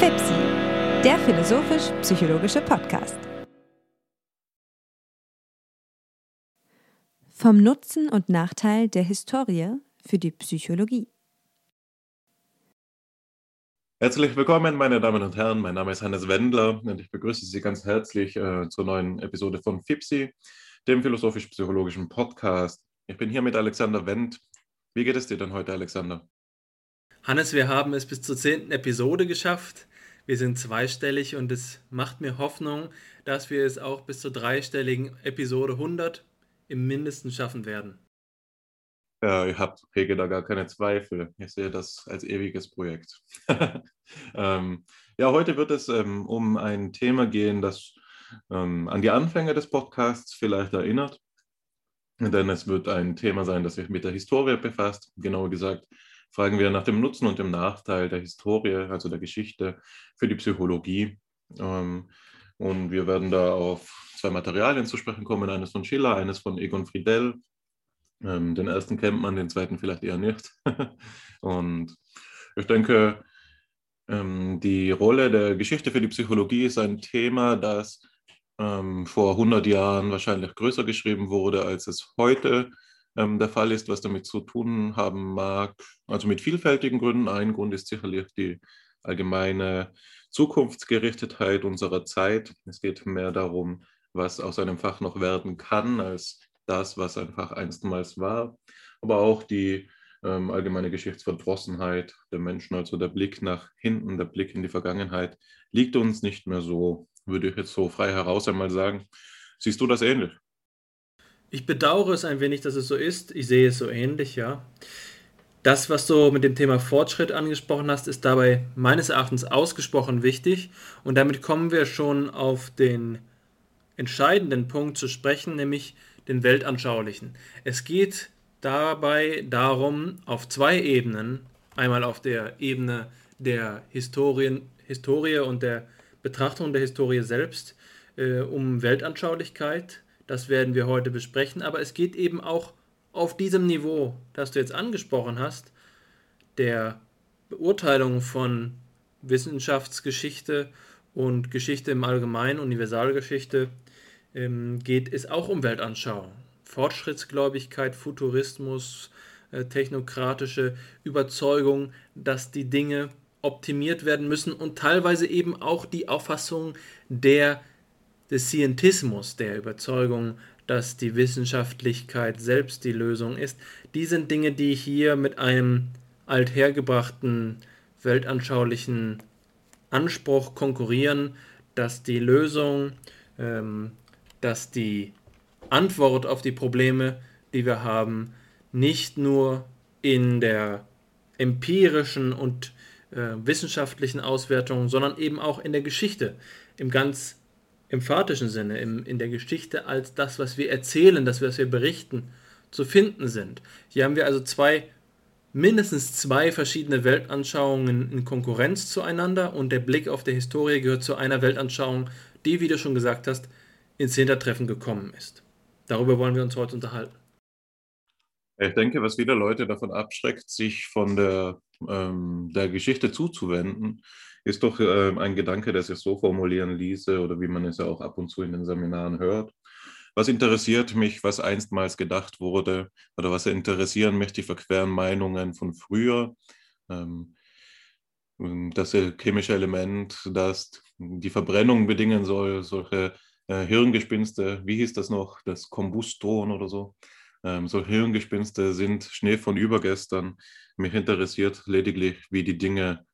FIPSI, der philosophisch-psychologische Podcast. Vom Nutzen und Nachteil der Historie für die Psychologie. Herzlich willkommen, meine Damen und Herren. Mein Name ist Hannes Wendler und ich begrüße Sie ganz herzlich äh, zur neuen Episode von FIPSI, dem philosophisch-psychologischen Podcast. Ich bin hier mit Alexander Wendt. Wie geht es dir denn heute, Alexander? Hannes, wir haben es bis zur zehnten Episode geschafft. Wir sind zweistellig und es macht mir Hoffnung, dass wir es auch bis zur dreistelligen Episode 100 im Mindesten schaffen werden. Ja, ich habe hege da gar keine Zweifel. Ich sehe das als ewiges Projekt. ähm, ja, heute wird es ähm, um ein Thema gehen, das ähm, an die Anfänge des Podcasts vielleicht erinnert. Denn es wird ein Thema sein, das sich mit der Historie befasst, genauer gesagt fragen wir nach dem Nutzen und dem Nachteil der Historie, also der Geschichte für die Psychologie. Ähm, und wir werden da auf zwei Materialien zu sprechen kommen, eines von Schiller, eines von Egon Friedel. Ähm, den ersten kennt man, den zweiten vielleicht eher nicht. und ich denke, ähm, die Rolle der Geschichte für die Psychologie ist ein Thema, das vor 100 Jahren wahrscheinlich größer geschrieben wurde, als es heute ist ähm, der Fall ist, was damit zu tun haben mag. Also mit vielfältigen Gründen. Ein Grund ist sicherlich die allgemeine Zukunftsgerichtetheit unserer Zeit. Es geht mehr darum, was aus einem Fach noch werden kann, als das, was ein Fach einstmals war. Aber auch die ähm, allgemeine Geschichtsverdrossenheit der Menschen, also der Blick nach hinten, der Blick in die Vergangenheit, liegt uns nicht mehr so, würde ich jetzt so frei heraus einmal sagen. Siehst du das ähnlich? Ich bedauere es ein wenig, dass es so ist. Ich sehe es so ähnlich, ja. Das, was du mit dem Thema Fortschritt angesprochen hast, ist dabei meines Erachtens ausgesprochen wichtig. Und damit kommen wir schon auf den entscheidenden Punkt zu sprechen, nämlich den weltanschaulichen. Es geht dabei darum, auf zwei Ebenen, einmal auf der Ebene der Historien, Historie und der Betrachtung der Historie selbst, äh, um Weltanschaulichkeit das werden wir heute besprechen. Aber es geht eben auch auf diesem Niveau, das du jetzt angesprochen hast, der Beurteilung von Wissenschaftsgeschichte und Geschichte im Allgemeinen, Universalgeschichte, ähm, geht es auch um Weltanschauung. Fortschrittsgläubigkeit, Futurismus, äh, technokratische Überzeugung, dass die Dinge optimiert werden müssen und teilweise eben auch die Auffassung der des Scientismus, der Überzeugung, dass die Wissenschaftlichkeit selbst die Lösung ist, die sind Dinge, die hier mit einem althergebrachten weltanschaulichen Anspruch konkurrieren, dass die Lösung, ähm, dass die Antwort auf die Probleme, die wir haben, nicht nur in der empirischen und äh, wissenschaftlichen Auswertung, sondern eben auch in der Geschichte im ganz emphatischen Sinne, im, in der Geschichte als das, was wir erzählen, das, was wir berichten, zu finden sind. Hier haben wir also zwei, mindestens zwei verschiedene Weltanschauungen in Konkurrenz zueinander und der Blick auf die Historie gehört zu einer Weltanschauung, die, wie du schon gesagt hast, ins Hintertreffen gekommen ist. Darüber wollen wir uns heute unterhalten. Ich denke, was viele Leute davon abschreckt, sich von der, ähm, der Geschichte zuzuwenden, ist doch äh, ein Gedanke, der sich so formulieren ließe oder wie man es ja auch ab und zu in den Seminaren hört. Was interessiert mich, was einstmals gedacht wurde oder was interessieren mich die verqueren Meinungen von früher? Ähm, das chemische Element, das die Verbrennung bedingen soll, solche äh, Hirngespinste, wie hieß das noch, das Kombuston oder so. Ähm, so Hirngespinste sind Schnee von übergestern. Mich interessiert lediglich, wie die Dinge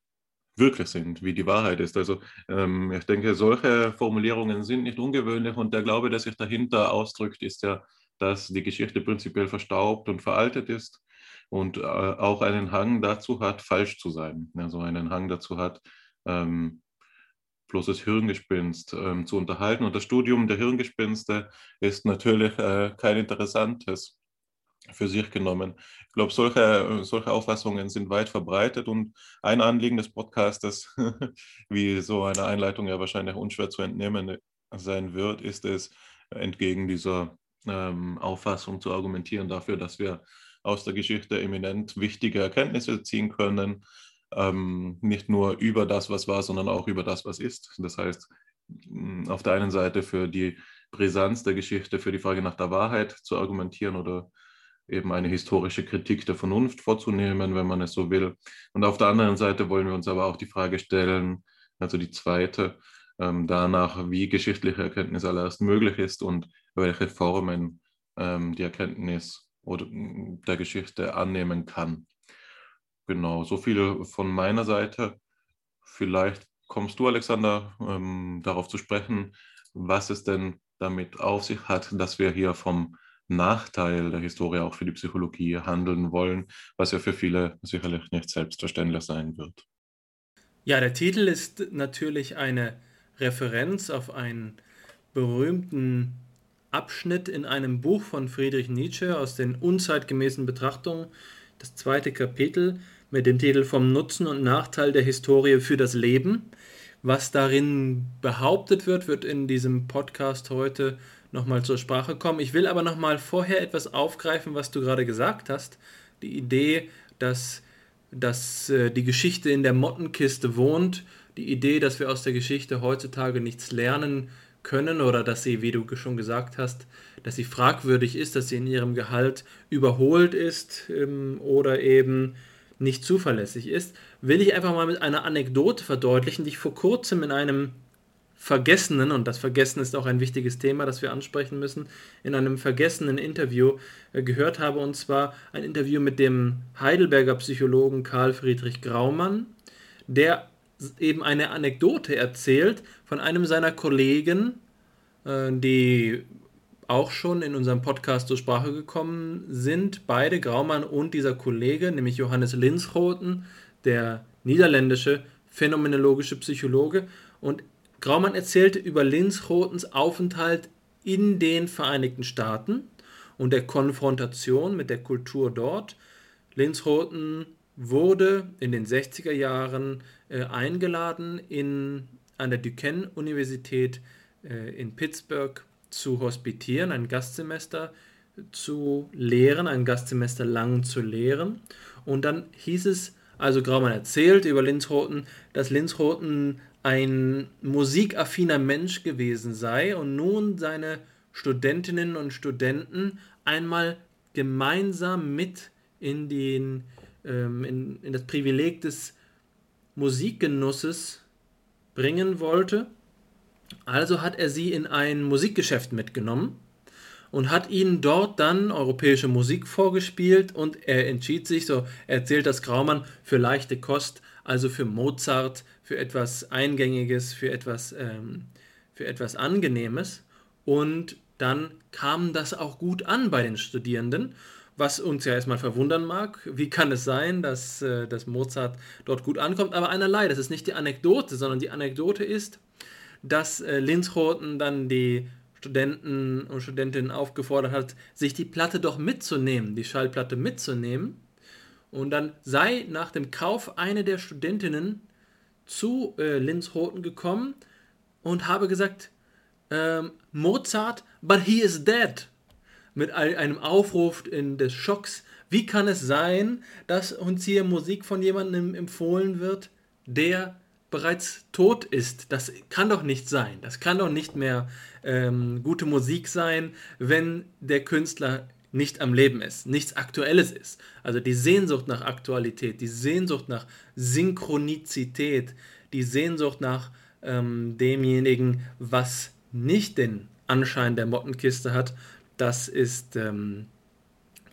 wirklich sind, wie die Wahrheit ist. Also ähm, ich denke, solche Formulierungen sind nicht ungewöhnlich und der Glaube, der sich dahinter ausdrückt, ist ja, dass die Geschichte prinzipiell verstaubt und veraltet ist und äh, auch einen Hang dazu hat, falsch zu sein. Also einen Hang dazu hat, ähm, bloßes Hirngespinst ähm, zu unterhalten. Und das Studium der Hirngespinste ist natürlich äh, kein interessantes für sich genommen. Ich glaube, solche, solche Auffassungen sind weit verbreitet und ein Anliegen des Podcastes, wie so eine Einleitung ja wahrscheinlich unschwer zu entnehmen sein wird, ist es, entgegen dieser ähm, Auffassung zu argumentieren dafür, dass wir aus der Geschichte eminent wichtige Erkenntnisse ziehen können, ähm, nicht nur über das, was war, sondern auch über das, was ist. Das heißt, auf der einen Seite für die Brisanz der Geschichte, für die Frage nach der Wahrheit zu argumentieren oder eben eine historische Kritik der Vernunft vorzunehmen, wenn man es so will. Und auf der anderen Seite wollen wir uns aber auch die Frage stellen, also die zweite, ähm, danach, wie geschichtliche Erkenntnis allererst möglich ist und welche Formen ähm, die Erkenntnis oder der Geschichte annehmen kann. Genau, so viel von meiner Seite. Vielleicht kommst du, Alexander, ähm, darauf zu sprechen, was es denn damit auf sich hat, dass wir hier vom Nachteil der Historie auch für die Psychologie handeln wollen, was ja für viele sicherlich nicht selbstverständlich sein wird. Ja, der Titel ist natürlich eine Referenz auf einen berühmten Abschnitt in einem Buch von Friedrich Nietzsche aus den unzeitgemäßen Betrachtungen, das zweite Kapitel mit dem Titel Vom Nutzen und Nachteil der Historie für das Leben. Was darin behauptet wird, wird in diesem Podcast heute nochmal zur Sprache kommen. Ich will aber nochmal vorher etwas aufgreifen, was du gerade gesagt hast. Die Idee, dass, dass äh, die Geschichte in der Mottenkiste wohnt, die Idee, dass wir aus der Geschichte heutzutage nichts lernen können oder dass sie, wie du schon gesagt hast, dass sie fragwürdig ist, dass sie in ihrem Gehalt überholt ist ähm, oder eben nicht zuverlässig ist, will ich einfach mal mit einer Anekdote verdeutlichen, die ich vor kurzem in einem vergessenen, und das Vergessen ist auch ein wichtiges Thema, das wir ansprechen müssen, in einem vergessenen Interview äh, gehört habe, und zwar ein Interview mit dem Heidelberger Psychologen Karl Friedrich Graumann, der eben eine Anekdote erzählt von einem seiner Kollegen, äh, die auch schon in unserem Podcast zur Sprache gekommen sind. Beide, Graumann und dieser Kollege, nämlich Johannes Linschoten, der niederländische phänomenologische Psychologe. Und Graumann erzählte über Linschotens Aufenthalt in den Vereinigten Staaten und der Konfrontation mit der Kultur dort. Linschoten wurde in den 60er Jahren äh, eingeladen, in, an der Duquesne-Universität äh, in Pittsburgh zu hospitieren, ein Gastsemester zu lehren, ein Gastsemester lang zu lehren. Und dann hieß es, also Graumann erzählt über Linsroten, dass Linsroten ein musikaffiner Mensch gewesen sei und nun seine Studentinnen und Studenten einmal gemeinsam mit in, den, ähm, in, in das Privileg des Musikgenusses bringen wollte. Also hat er sie in ein Musikgeschäft mitgenommen und hat ihnen dort dann europäische Musik vorgespielt und er entschied sich, so erzählt das Graumann, für leichte Kost, also für Mozart, für etwas Eingängiges, für etwas, ähm, für etwas Angenehmes. Und dann kam das auch gut an bei den Studierenden, was uns ja erstmal verwundern mag. Wie kann es sein, dass, äh, dass Mozart dort gut ankommt? Aber einerlei, das ist nicht die Anekdote, sondern die Anekdote ist, dass äh, Linzroten dann die Studenten und Studentinnen aufgefordert hat, sich die Platte doch mitzunehmen, die Schallplatte mitzunehmen. Und dann sei nach dem Kauf eine der Studentinnen zu äh, Linzroten gekommen und habe gesagt, ähm, Mozart, but he is dead. Mit einem Aufruf in des Schocks. Wie kann es sein, dass uns hier Musik von jemandem empfohlen wird, der bereits tot ist. Das kann doch nicht sein. Das kann doch nicht mehr ähm, gute Musik sein, wenn der Künstler nicht am Leben ist, nichts Aktuelles ist. Also die Sehnsucht nach Aktualität, die Sehnsucht nach Synchronizität, die Sehnsucht nach ähm, demjenigen, was nicht den Anschein der Mottenkiste hat, das ist, ähm,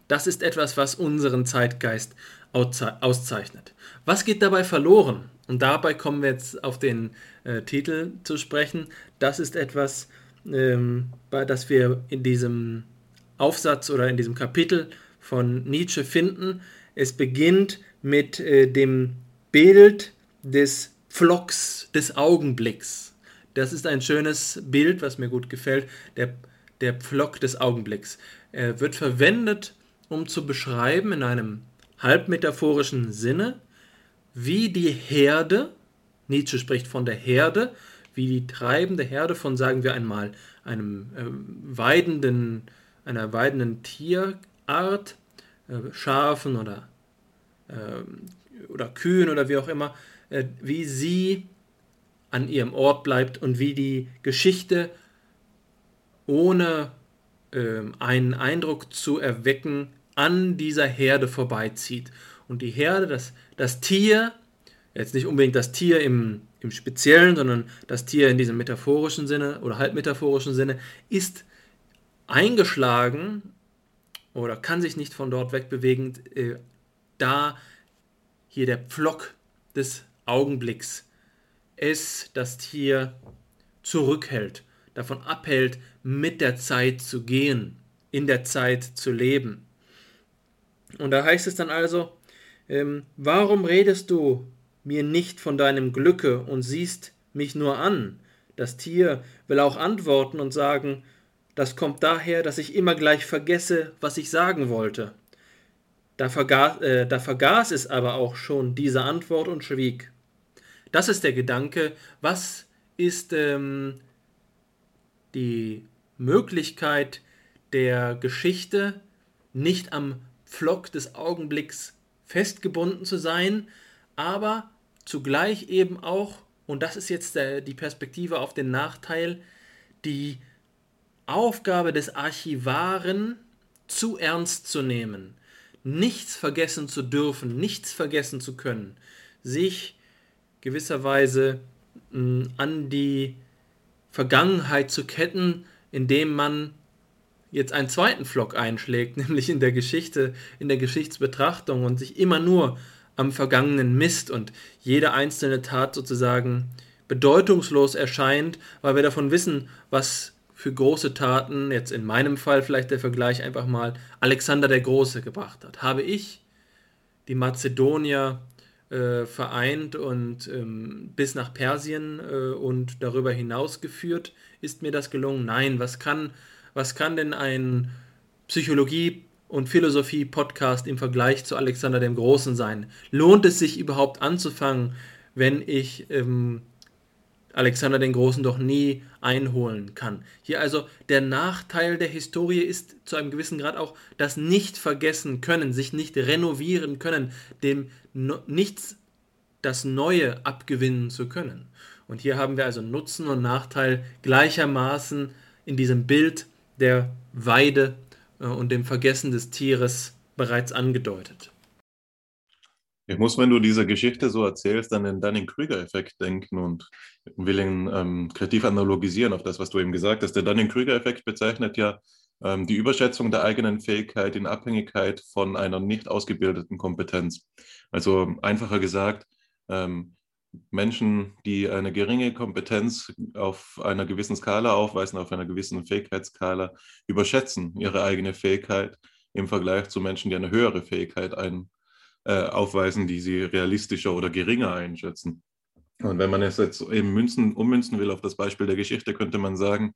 das ist etwas, was unseren Zeitgeist auszeichnet. Was geht dabei verloren? Und dabei kommen wir jetzt auf den äh, Titel zu sprechen. Das ist etwas, ähm, das wir in diesem Aufsatz oder in diesem Kapitel von Nietzsche finden. Es beginnt mit äh, dem Bild des Pflocks, des Augenblicks. Das ist ein schönes Bild, was mir gut gefällt. Der, der Pflock des Augenblicks. Er wird verwendet, um zu beschreiben in einem halbmetaphorischen Sinne, wie die Herde, Nietzsche spricht von der Herde, wie die treibende Herde von, sagen wir einmal, einem äh, weidenden, einer weidenden Tierart, äh, Schafen oder äh, oder Kühen oder wie auch immer, äh, wie sie an ihrem Ort bleibt und wie die Geschichte ohne äh, einen Eindruck zu erwecken an dieser Herde vorbeizieht. Und die Herde, das, das Tier, jetzt nicht unbedingt das Tier im, im Speziellen, sondern das Tier in diesem metaphorischen Sinne oder halbmetaphorischen Sinne, ist eingeschlagen oder kann sich nicht von dort wegbewegen, äh, da hier der Pflock des Augenblicks es das Tier zurückhält, davon abhält, mit der Zeit zu gehen, in der Zeit zu leben. Und da heißt es dann also, ähm, warum redest du mir nicht von deinem Glücke und siehst mich nur an? Das Tier will auch antworten und sagen, das kommt daher, dass ich immer gleich vergesse, was ich sagen wollte. Da vergaß, äh, da vergaß es aber auch schon diese Antwort und schwieg. Das ist der Gedanke, was ist ähm, die Möglichkeit der Geschichte, nicht am Pflock des Augenblicks festgebunden zu sein, aber zugleich eben auch, und das ist jetzt der, die Perspektive auf den Nachteil, die Aufgabe des Archivaren zu ernst zu nehmen, nichts vergessen zu dürfen, nichts vergessen zu können, sich gewisserweise mh, an die Vergangenheit zu ketten, indem man jetzt einen zweiten Flock einschlägt, nämlich in der Geschichte, in der Geschichtsbetrachtung und sich immer nur am Vergangenen misst und jede einzelne Tat sozusagen bedeutungslos erscheint, weil wir davon wissen, was für große Taten, jetzt in meinem Fall vielleicht der Vergleich einfach mal, Alexander der Große gebracht hat. Habe ich die Mazedonier äh, vereint und ähm, bis nach Persien äh, und darüber hinaus geführt, ist mir das gelungen? Nein, was kann was kann denn ein Psychologie- und Philosophie-Podcast im Vergleich zu Alexander dem Großen sein? Lohnt es sich überhaupt anzufangen, wenn ich ähm, Alexander den Großen doch nie einholen kann? Hier also der Nachteil der Historie ist zu einem gewissen Grad auch das nicht vergessen können, sich nicht renovieren können, dem no nichts das Neue abgewinnen zu können. Und hier haben wir also Nutzen und Nachteil gleichermaßen in diesem Bild der Weide äh, und dem Vergessen des Tieres bereits angedeutet. Ich muss, wenn du diese Geschichte so erzählst, an den Dunning-Kruger-Effekt denken und will ihn ähm, kreativ analogisieren auf das, was du eben gesagt hast. Der Dunning-Kruger-Effekt bezeichnet ja ähm, die Überschätzung der eigenen Fähigkeit in Abhängigkeit von einer nicht ausgebildeten Kompetenz. Also einfacher gesagt, ähm, Menschen, die eine geringe Kompetenz auf einer gewissen Skala aufweisen, auf einer gewissen Fähigkeitsskala, überschätzen ihre eigene Fähigkeit im Vergleich zu Menschen, die eine höhere Fähigkeit ein, äh, aufweisen, die sie realistischer oder geringer einschätzen. Und wenn man es jetzt eben münzen, ummünzen will auf das Beispiel der Geschichte, könnte man sagen,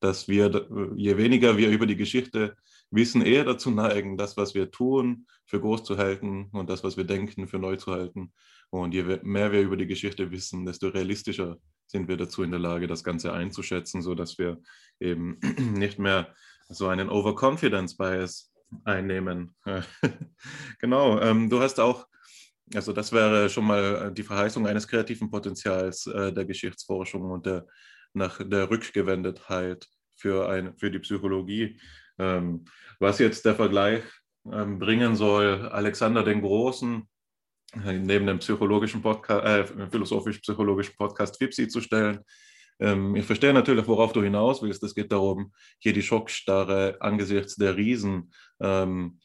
dass wir, je weniger wir über die Geschichte wissen, eher dazu neigen, das, was wir tun, für groß zu halten und das, was wir denken, für neu zu halten. Und je mehr wir über die Geschichte wissen, desto realistischer sind wir dazu in der Lage, das Ganze einzuschätzen, sodass wir eben nicht mehr so einen Overconfidence Bias einnehmen. genau, ähm, du hast auch, also das wäre schon mal die Verheißung eines kreativen Potenzials äh, der Geschichtsforschung und der, nach der Rückgewendetheit für, ein, für die Psychologie. Ähm, was jetzt der Vergleich ähm, bringen soll, Alexander den Großen neben dem psychologischen Podcast, äh, philosophisch-psychologischen Podcast FIPSI zu stellen. Ähm, ich verstehe natürlich, worauf du hinaus willst. Es geht darum, hier die Schockstarre angesichts der Riesen ähm,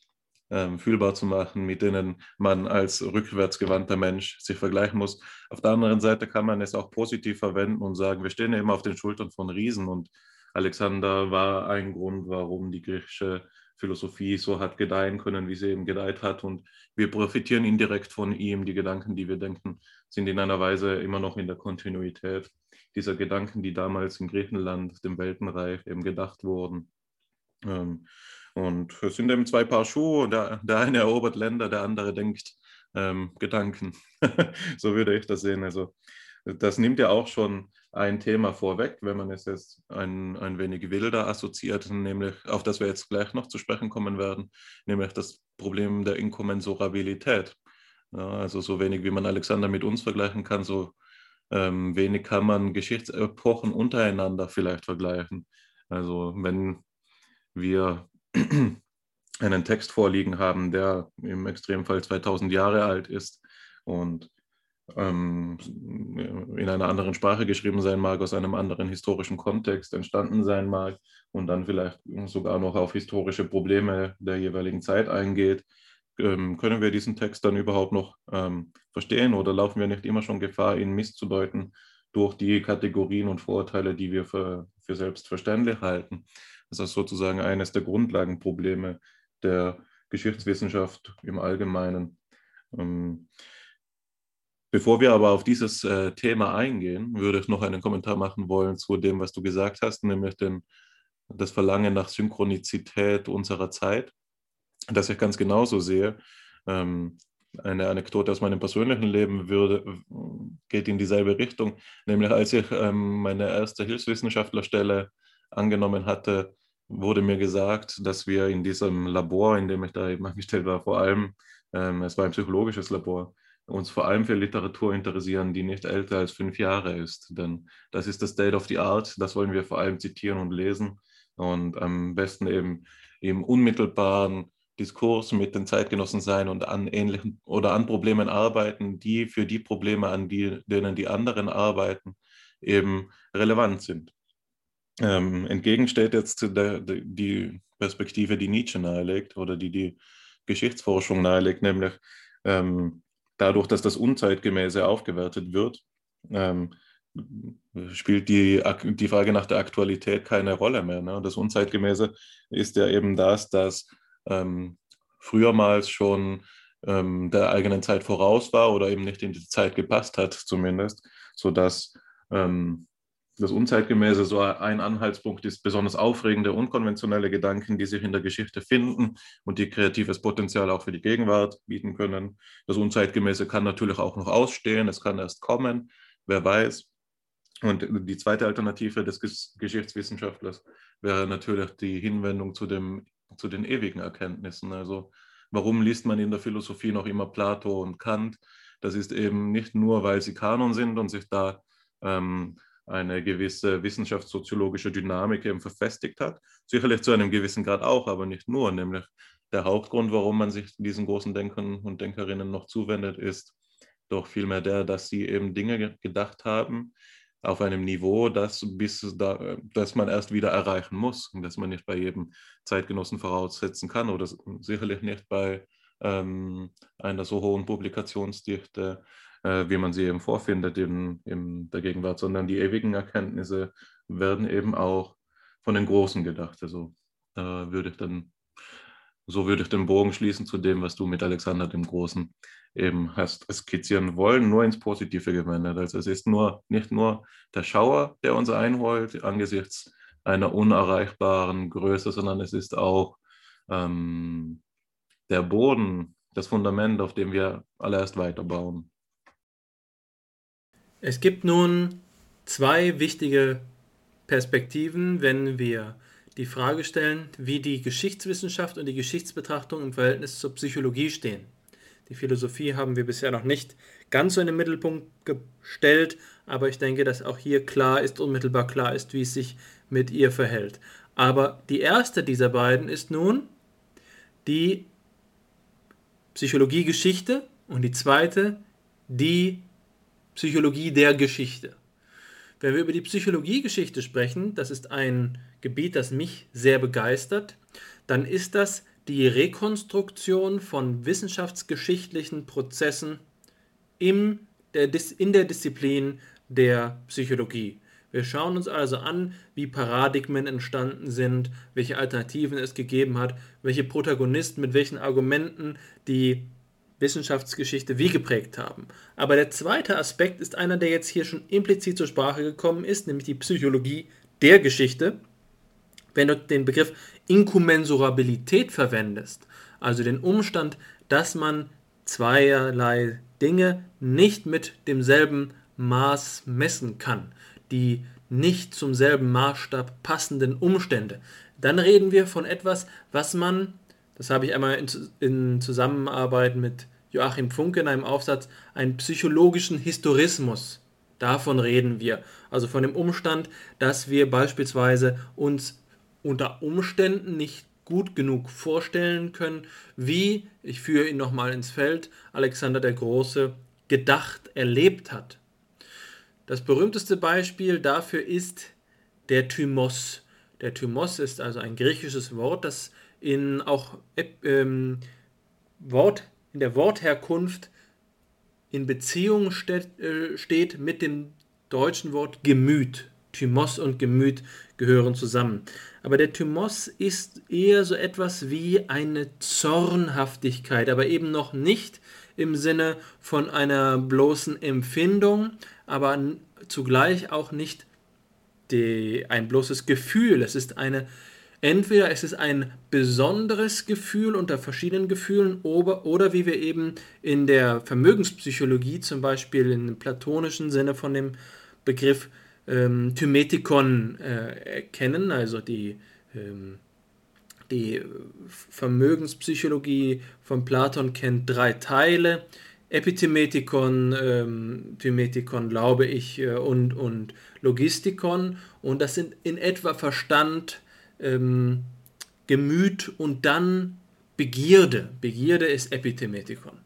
ähm, fühlbar zu machen, mit denen man als rückwärtsgewandter Mensch sich vergleichen muss. Auf der anderen Seite kann man es auch positiv verwenden und sagen, wir stehen ja immer auf den Schultern von Riesen und Alexander war ein Grund, warum die griechische Philosophie so hat gedeihen können, wie sie eben gedeiht hat. Und wir profitieren indirekt von ihm. Die Gedanken, die wir denken, sind in einer Weise immer noch in der Kontinuität dieser Gedanken, die damals in Griechenland, dem Weltenreich, eben gedacht wurden. Ähm, und es sind eben zwei Paar Schuhe. Der, der eine erobert Länder, der andere denkt ähm, Gedanken. so würde ich das sehen. Also das nimmt ja auch schon ein Thema vorweg, wenn man es jetzt ein, ein wenig wilder assoziiert, nämlich auf das wir jetzt gleich noch zu sprechen kommen werden, nämlich das Problem der Inkommensurabilität. Ja, also so wenig, wie man Alexander mit uns vergleichen kann, so ähm, wenig kann man Geschichtsepochen untereinander vielleicht vergleichen. Also wenn wir einen Text vorliegen haben, der im Extremfall 2000 Jahre alt ist und ähm, in einer anderen Sprache geschrieben sein mag, aus einem anderen historischen Kontext entstanden sein mag und dann vielleicht sogar noch auf historische Probleme der jeweiligen Zeit eingeht, ähm, können wir diesen Text dann überhaupt noch ähm, verstehen oder laufen wir nicht immer schon Gefahr, ihn misszudeuten durch die Kategorien und Vorurteile, die wir für, für selbstverständlich halten? Das ist sozusagen eines der Grundlagenprobleme der Geschichtswissenschaft im Allgemeinen. Ähm, Bevor wir aber auf dieses äh, Thema eingehen, würde ich noch einen Kommentar machen wollen zu dem, was du gesagt hast, nämlich den, das Verlangen nach Synchronizität unserer Zeit, das ich ganz genauso sehe. Ähm, eine Anekdote aus meinem persönlichen Leben würde, geht in dieselbe Richtung, nämlich als ich ähm, meine erste Hilfswissenschaftlerstelle angenommen hatte, wurde mir gesagt, dass wir in diesem Labor, in dem ich da eben angestellt war, vor allem, ähm, es war ein psychologisches Labor, uns vor allem für Literatur interessieren, die nicht älter als fünf Jahre ist. Denn das ist das State of the Art, das wollen wir vor allem zitieren und lesen und am besten eben im unmittelbaren Diskurs mit den Zeitgenossen sein und an ähnlichen oder an Problemen arbeiten, die für die Probleme, an die, denen die anderen arbeiten, eben relevant sind. Ähm, entgegen steht jetzt der, die Perspektive, die Nietzsche nahelegt oder die die Geschichtsforschung nahelegt, nämlich ähm, dadurch, dass das Unzeitgemäße aufgewertet wird, ähm, spielt die, die Frage nach der Aktualität keine Rolle mehr. Ne? Das Unzeitgemäße ist ja eben das, dass ähm, frühermals schon ähm, der eigenen Zeit voraus war oder eben nicht in die Zeit gepasst hat, zumindest, sodass ähm, das Unzeitgemäße so ein Anhaltspunkt ist, besonders aufregende, unkonventionelle Gedanken, die sich in der Geschichte finden und die kreatives Potenzial auch für die Gegenwart bieten können. Das Unzeitgemäße kann natürlich auch noch ausstehen, es kann erst kommen, wer weiß. Und die zweite Alternative des Geschichtswissenschaftlers wäre natürlich die Hinwendung zu, dem, zu den ewigen Erkenntnissen. Also warum liest man in der Philosophie noch immer Plato und Kant? Das ist eben nicht nur, weil sie Kanon sind und sich da ähm, eine gewisse wissenschaftssoziologische Dynamik eben verfestigt hat. Sicherlich zu einem gewissen Grad auch, aber nicht nur. Nämlich der Hauptgrund, warum man sich diesen großen Denkern und Denkerinnen noch zuwendet, ist doch vielmehr der, dass sie eben Dinge gedacht haben auf einem Niveau, das, bis da, das man erst wieder erreichen muss und das man nicht bei jedem Zeitgenossen voraussetzen kann oder sicherlich nicht bei ähm, einer so hohen Publikationsdichte äh, wie man sie eben vorfindet in, in der Gegenwart, sondern die ewigen Erkenntnisse werden eben auch von den Großen gedacht. Also da würde ich dann, so würde ich den Bogen schließen zu dem, was du mit Alexander dem Großen eben hast skizzieren wollen, nur ins Positive gewendet. Also es ist nur nicht nur der Schauer, der uns einholt angesichts einer unerreichbaren Größe, sondern es ist auch ähm, der Boden, das Fundament, auf dem wir alle erst weiterbauen. Es gibt nun zwei wichtige Perspektiven, wenn wir die Frage stellen, wie die Geschichtswissenschaft und die Geschichtsbetrachtung im Verhältnis zur Psychologie stehen. Die Philosophie haben wir bisher noch nicht ganz so in den Mittelpunkt gestellt, aber ich denke, dass auch hier klar ist, unmittelbar klar ist, wie es sich mit ihr verhält. Aber die erste dieser beiden ist nun die Psychologiegeschichte und die zweite die Psychologie der Geschichte. Wenn wir über die Psychologiegeschichte sprechen, das ist ein Gebiet, das mich sehr begeistert, dann ist das die Rekonstruktion von wissenschaftsgeschichtlichen Prozessen in der, in der Disziplin der Psychologie. Wir schauen uns also an, wie Paradigmen entstanden sind, welche Alternativen es gegeben hat, welche Protagonisten mit welchen Argumenten die Wissenschaftsgeschichte wie geprägt haben. Aber der zweite Aspekt ist einer, der jetzt hier schon implizit zur Sprache gekommen ist, nämlich die Psychologie der Geschichte. Wenn du den Begriff Inkommensurabilität verwendest, also den Umstand, dass man zweierlei Dinge nicht mit demselben Maß messen kann, die nicht zum selben Maßstab passenden Umstände, dann reden wir von etwas, was man, das habe ich einmal in, Zusammenarbeit mit Joachim Funke in einem Aufsatz einen psychologischen Historismus. Davon reden wir. Also von dem Umstand, dass wir beispielsweise uns unter Umständen nicht gut genug vorstellen können, wie, ich führe ihn nochmal ins Feld, Alexander der Große gedacht, erlebt hat. Das berühmteste Beispiel dafür ist der Thymos. Der Thymos ist also ein griechisches Wort, das in auch ähm, Wort, in der Wortherkunft in Beziehung steht, äh, steht mit dem deutschen Wort Gemüt. Thymos und Gemüt gehören zusammen. Aber der Thymos ist eher so etwas wie eine Zornhaftigkeit, aber eben noch nicht im Sinne von einer bloßen Empfindung, aber zugleich auch nicht die, ein bloßes Gefühl. Es ist eine Entweder es ist ein besonderes Gefühl unter verschiedenen Gefühlen oder, oder wie wir eben in der Vermögenspsychologie zum Beispiel im platonischen Sinne von dem Begriff ähm, Thymetikon äh, kennen, also die, ähm, die Vermögenspsychologie von Platon kennt drei Teile. Epithemetikon, ähm, Thymetikon, glaube ich, äh, und, und Logistikon. Und das sind in etwa Verstand, ähm, Gemüt und dann Begierde. Begierde ist Epithemetikon.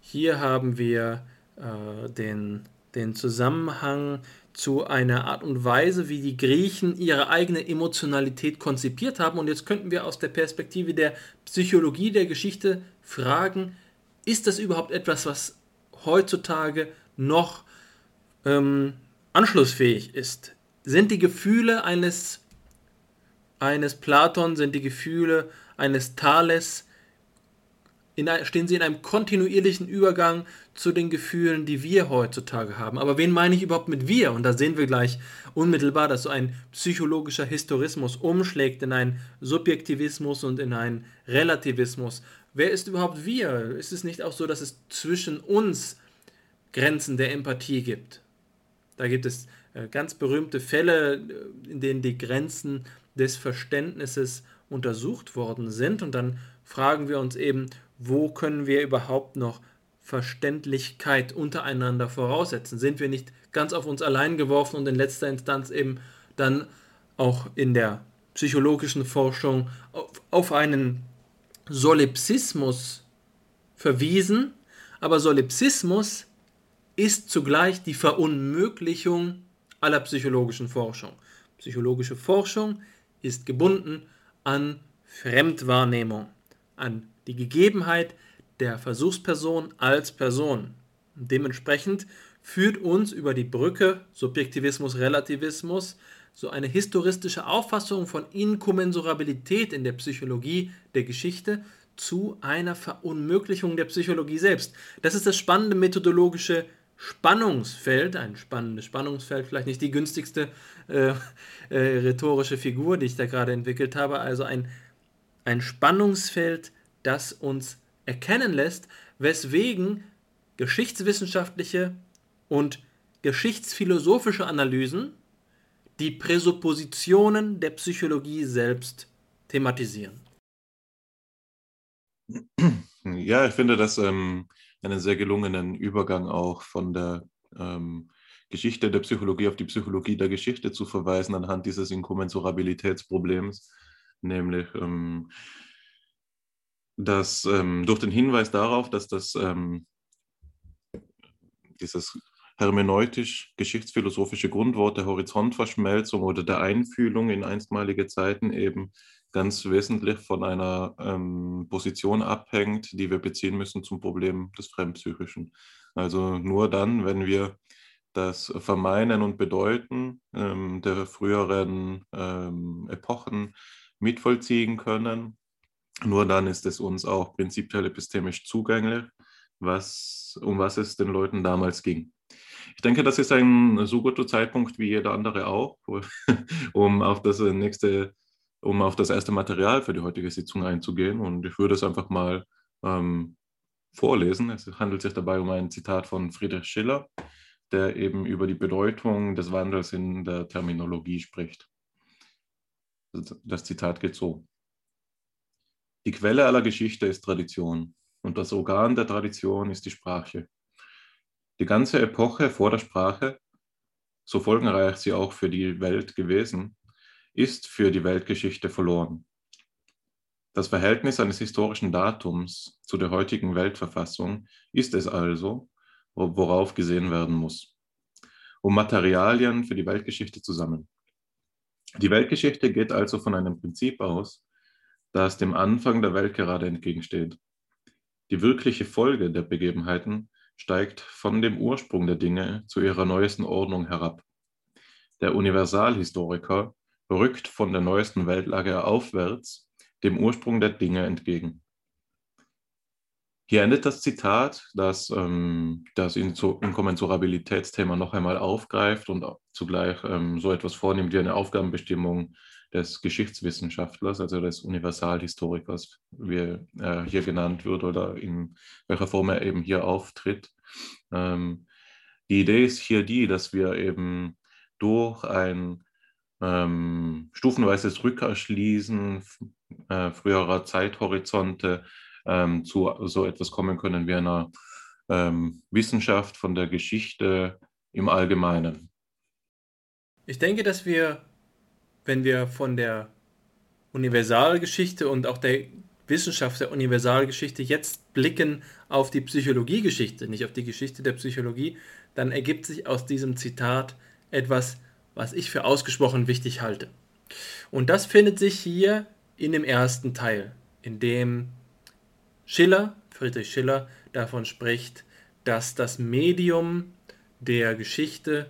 Hier haben wir äh, den, den Zusammenhang zu einer Art und Weise, wie die Griechen ihre eigene Emotionalität konzipiert haben. Und jetzt könnten wir aus der Perspektive der Psychologie der Geschichte fragen, ist das überhaupt etwas, was heutzutage noch ähm, anschlussfähig ist? Sind die Gefühle eines eines Platon sind die Gefühle eines Thales, in, stehen sie in einem kontinuierlichen Übergang zu den Gefühlen, die wir heutzutage haben. Aber wen meine ich überhaupt mit wir? Und da sehen wir gleich unmittelbar, dass so ein psychologischer Historismus umschlägt in einen Subjektivismus und in einen Relativismus. Wer ist überhaupt wir? Ist es nicht auch so, dass es zwischen uns Grenzen der Empathie gibt? Da gibt es äh, ganz berühmte Fälle, äh, in denen die Grenzen des Verständnisses untersucht worden sind. Und dann fragen wir uns eben, wo können wir überhaupt noch Verständlichkeit untereinander voraussetzen? Sind wir nicht ganz auf uns allein geworfen und in letzter Instanz eben dann auch in der psychologischen Forschung auf, auf einen Solipsismus verwiesen? Aber Solipsismus ist zugleich die Verunmöglichung aller psychologischen Forschung. Psychologische Forschung ist gebunden an Fremdwahrnehmung, an die Gegebenheit der Versuchsperson als Person. Dementsprechend führt uns über die Brücke Subjektivismus, Relativismus so eine historistische Auffassung von Inkommensurabilität in der Psychologie der Geschichte zu einer Verunmöglichung der Psychologie selbst. Das ist das spannende methodologische Spannungsfeld, ein spannendes Spannungsfeld, vielleicht nicht die günstigste äh, äh, rhetorische Figur, die ich da gerade entwickelt habe, also ein, ein Spannungsfeld, das uns erkennen lässt, weswegen geschichtswissenschaftliche und geschichtsphilosophische Analysen die Präsuppositionen der Psychologie selbst thematisieren. Ja, ich finde das ähm, einen sehr gelungenen Übergang auch von der ähm, Geschichte der Psychologie auf die Psychologie der Geschichte zu verweisen anhand dieses Inkommensurabilitätsproblems, nämlich ähm, dass ähm, durch den Hinweis darauf, dass das ähm, dieses hermeneutisch-geschichtsphilosophische Grundwort der Horizontverschmelzung oder der Einfühlung in einstmalige Zeiten eben ganz wesentlich von einer ähm, Position abhängt, die wir beziehen müssen zum Problem des Fremdpsychischen. Also nur dann, wenn wir das Vermeinen und Bedeuten ähm, der früheren ähm, Epochen mitvollziehen können, nur dann ist es uns auch prinzipiell epistemisch zugänglich, was, um was es den Leuten damals ging. Ich denke, das ist ein so guter Zeitpunkt wie jeder andere auch, um auf das nächste um auf das erste Material für die heutige Sitzung einzugehen. Und ich würde es einfach mal ähm, vorlesen. Es handelt sich dabei um ein Zitat von Friedrich Schiller, der eben über die Bedeutung des Wandels in der Terminologie spricht. Das Zitat geht so. Die Quelle aller Geschichte ist Tradition. und das Organ der Tradition ist die Sprache. Die ganze Epoche vor der Sprache, so folgenreich sie auch für die Welt gewesen, ist für die Weltgeschichte verloren. Das Verhältnis eines historischen Datums zu der heutigen Weltverfassung ist es also, worauf gesehen werden muss, um Materialien für die Weltgeschichte zu sammeln. Die Weltgeschichte geht also von einem Prinzip aus, das dem Anfang der Welt gerade entgegensteht. Die wirkliche Folge der Begebenheiten steigt von dem Ursprung der Dinge zu ihrer neuesten Ordnung herab. Der Universalhistoriker rückt von der neuesten Weltlage aufwärts dem Ursprung der Dinge entgegen. Hier endet das Zitat, das ähm, das Inkommensurabilitätsthema noch einmal aufgreift und zugleich ähm, so etwas vornimmt wie eine Aufgabenbestimmung des Geschichtswissenschaftlers, also des Universalhistorikers, wie er hier genannt wird oder in welcher Form er eben hier auftritt. Ähm, die Idee ist hier die, dass wir eben durch ein ähm, stufenweises Rückerschließen äh, früherer Zeithorizonte ähm, zu so etwas kommen können wie einer ähm, Wissenschaft von der Geschichte im Allgemeinen. Ich denke, dass wir, wenn wir von der Universalgeschichte und auch der Wissenschaft der Universalgeschichte jetzt blicken auf die Psychologiegeschichte, nicht auf die Geschichte der Psychologie, dann ergibt sich aus diesem Zitat etwas, was ich für ausgesprochen wichtig halte. Und das findet sich hier in dem ersten Teil, in dem Schiller, Friedrich Schiller, davon spricht, dass das Medium der Geschichte,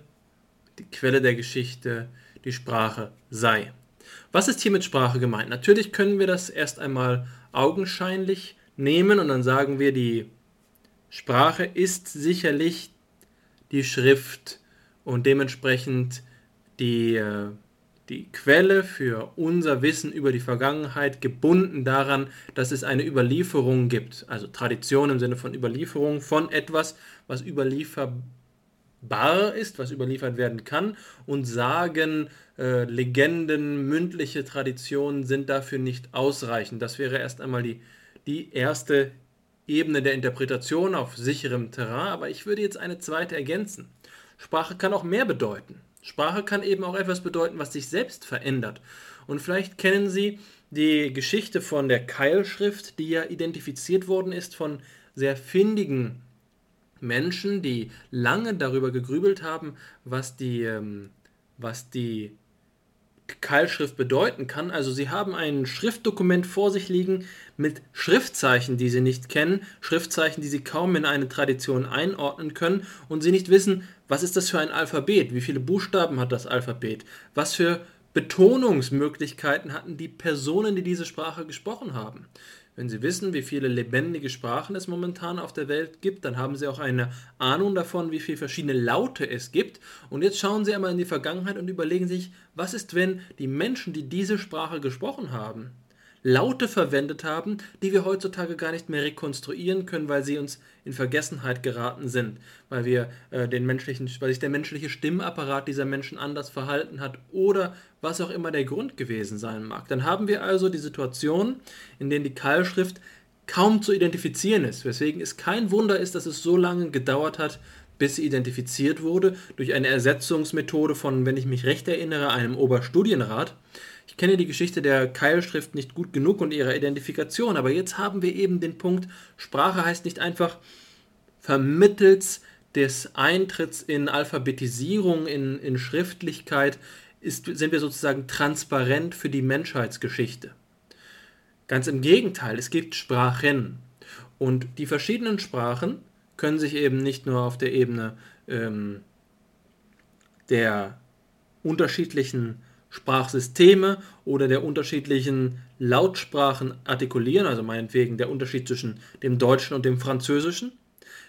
die Quelle der Geschichte, die Sprache sei. Was ist hier mit Sprache gemeint? Natürlich können wir das erst einmal augenscheinlich nehmen und dann sagen wir, die Sprache ist sicherlich die Schrift und dementsprechend die äh, die Quelle für unser Wissen über die Vergangenheit gebunden daran, dass es eine Überlieferung gibt. Also Tradition im Sinne von Überlieferung von etwas, was überlieferbar ist, was überliefert werden kann. Und Sagen, äh, Legenden, mündliche Traditionen sind dafür nicht ausreichend. Das wäre erst einmal die, die erste Ebene der Interpretation auf sicherem Terrain. Aber ich würde jetzt eine zweite ergänzen. Sprache kann auch mehr bedeuten. Sprache kann eben auch etwas bedeuten, was sich selbst verändert. Und vielleicht kennen Sie die Geschichte von der Keilschrift, die ja identifiziert worden ist von sehr findigen Menschen, die lange darüber gegrübelt haben, was die, ähm, was die Keilschrift bedeuten kann. Also sie haben ein Schriftdokument vor sich liegen mit Schriftzeichen, die sie nicht kennen, Schriftzeichen, die sie kaum in eine Tradition einordnen können und sie nicht wissen, was ist das für ein Alphabet, wie viele Buchstaben hat das Alphabet, was für Betonungsmöglichkeiten hatten die Personen, die diese Sprache gesprochen haben. Wenn Sie wissen, wie viele lebendige Sprachen es momentan auf der Welt gibt, dann haben Sie auch eine Ahnung davon, wie viele verschiedene Laute es gibt. Und jetzt schauen Sie einmal in die Vergangenheit und überlegen sich, was ist, wenn die Menschen, die diese Sprache gesprochen haben, Laute verwendet haben, die wir heutzutage gar nicht mehr rekonstruieren können, weil sie uns in Vergessenheit geraten sind, weil wir äh, den menschlichen, weil sich der menschliche Stimmapparat dieser Menschen anders verhalten hat oder was auch immer der Grund gewesen sein mag. Dann haben wir also die Situation, in der die Keilschrift kaum zu identifizieren ist, weswegen es kein Wunder ist, dass es so lange gedauert hat, bis sie identifiziert wurde durch eine Ersetzungsmethode von, wenn ich mich recht erinnere, einem Oberstudienrat ich kenne die Geschichte der Keilschrift nicht gut genug und ihrer Identifikation, aber jetzt haben wir eben den Punkt, Sprache heißt nicht einfach vermittels des Eintritts in Alphabetisierung, in, in Schriftlichkeit, ist, sind wir sozusagen transparent für die Menschheitsgeschichte. Ganz im Gegenteil, es gibt Sprachen. Und die verschiedenen Sprachen können sich eben nicht nur auf der Ebene ähm, der unterschiedlichen Sprachsysteme oder der unterschiedlichen Lautsprachen artikulieren, also meinetwegen der Unterschied zwischen dem Deutschen und dem Französischen,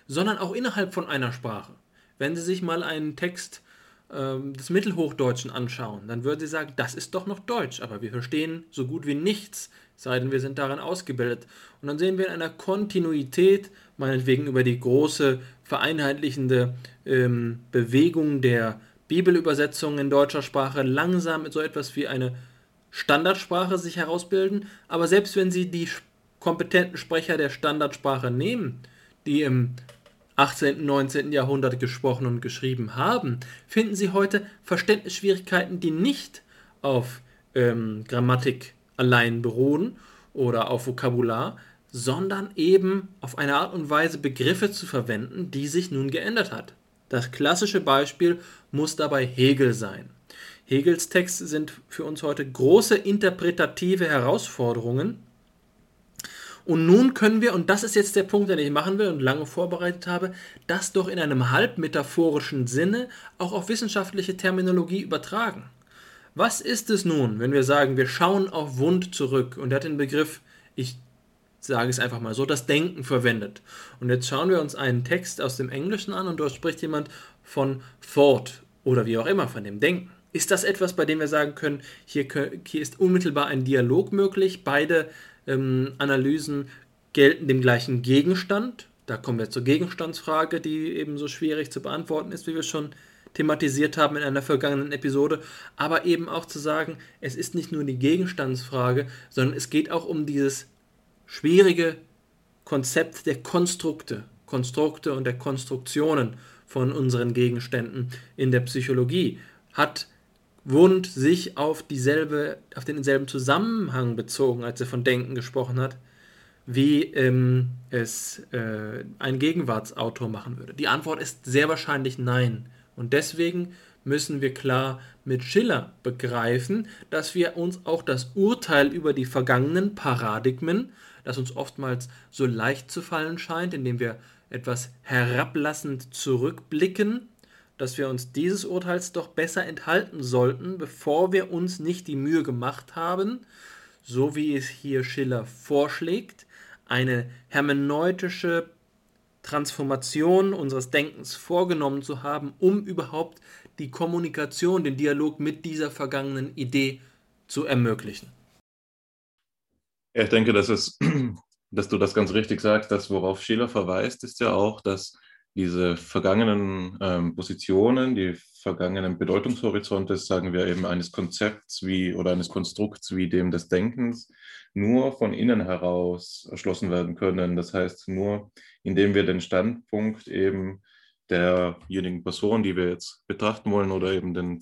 sondern auch innerhalb von einer Sprache. Wenn Sie sich mal einen Text äh, des Mittelhochdeutschen anschauen, dann würden Sie sagen, das ist doch noch Deutsch, aber wir verstehen so gut wie nichts, sei denn wir sind darin ausgebildet. Und dann sehen wir in einer Kontinuität, meinetwegen über die große vereinheitlichende ähm, Bewegung der Bibelübersetzungen in deutscher Sprache langsam so etwas wie eine Standardsprache sich herausbilden, aber selbst wenn sie die kompetenten Sprecher der Standardsprache nehmen, die im 18. und 19. Jahrhundert gesprochen und geschrieben haben, finden Sie heute Verständnisschwierigkeiten, die nicht auf ähm, Grammatik allein beruhen oder auf Vokabular, sondern eben auf eine Art und Weise Begriffe zu verwenden, die sich nun geändert hat. Das klassische Beispiel muss dabei Hegel sein. Hegels Texte sind für uns heute große interpretative Herausforderungen. Und nun können wir, und das ist jetzt der Punkt, den ich machen will und lange vorbereitet habe, das doch in einem halbmetaphorischen Sinne auch auf wissenschaftliche Terminologie übertragen. Was ist es nun, wenn wir sagen, wir schauen auf Wund zurück und er hat den Begriff, ich sage es einfach mal so, das Denken verwendet. Und jetzt schauen wir uns einen Text aus dem Englischen an und dort spricht jemand von Thought oder wie auch immer, von dem Denken. Ist das etwas, bei dem wir sagen können, hier, hier ist unmittelbar ein Dialog möglich, beide ähm, Analysen gelten dem gleichen Gegenstand? Da kommen wir zur Gegenstandsfrage, die eben so schwierig zu beantworten ist, wie wir schon thematisiert haben in einer vergangenen Episode, aber eben auch zu sagen, es ist nicht nur die Gegenstandsfrage, sondern es geht auch um dieses schwierige Konzept der Konstrukte, Konstrukte und der Konstruktionen von unseren Gegenständen in der Psychologie. Hat Wundt sich auf dieselbe, auf denselben Zusammenhang bezogen, als er von Denken gesprochen hat, wie ähm, es äh, ein Gegenwartsautor machen würde? Die Antwort ist sehr wahrscheinlich nein. Und deswegen müssen wir klar mit Schiller begreifen, dass wir uns auch das Urteil über die vergangenen Paradigmen das uns oftmals so leicht zu fallen scheint, indem wir etwas herablassend zurückblicken, dass wir uns dieses Urteils doch besser enthalten sollten, bevor wir uns nicht die Mühe gemacht haben, so wie es hier Schiller vorschlägt, eine hermeneutische Transformation unseres Denkens vorgenommen zu haben, um überhaupt die Kommunikation, den Dialog mit dieser vergangenen Idee zu ermöglichen. Ja, ich denke, dass, es, dass du das ganz richtig sagst. Das, worauf Schiller verweist, ist ja auch, dass diese vergangenen ähm, Positionen, die vergangenen Bedeutungshorizonte, sagen wir eben, eines Konzepts wie oder eines Konstrukts wie dem des Denkens, nur von innen heraus erschlossen werden können. Das heißt, nur indem wir den Standpunkt eben derjenigen Person, die wir jetzt betrachten wollen, oder eben den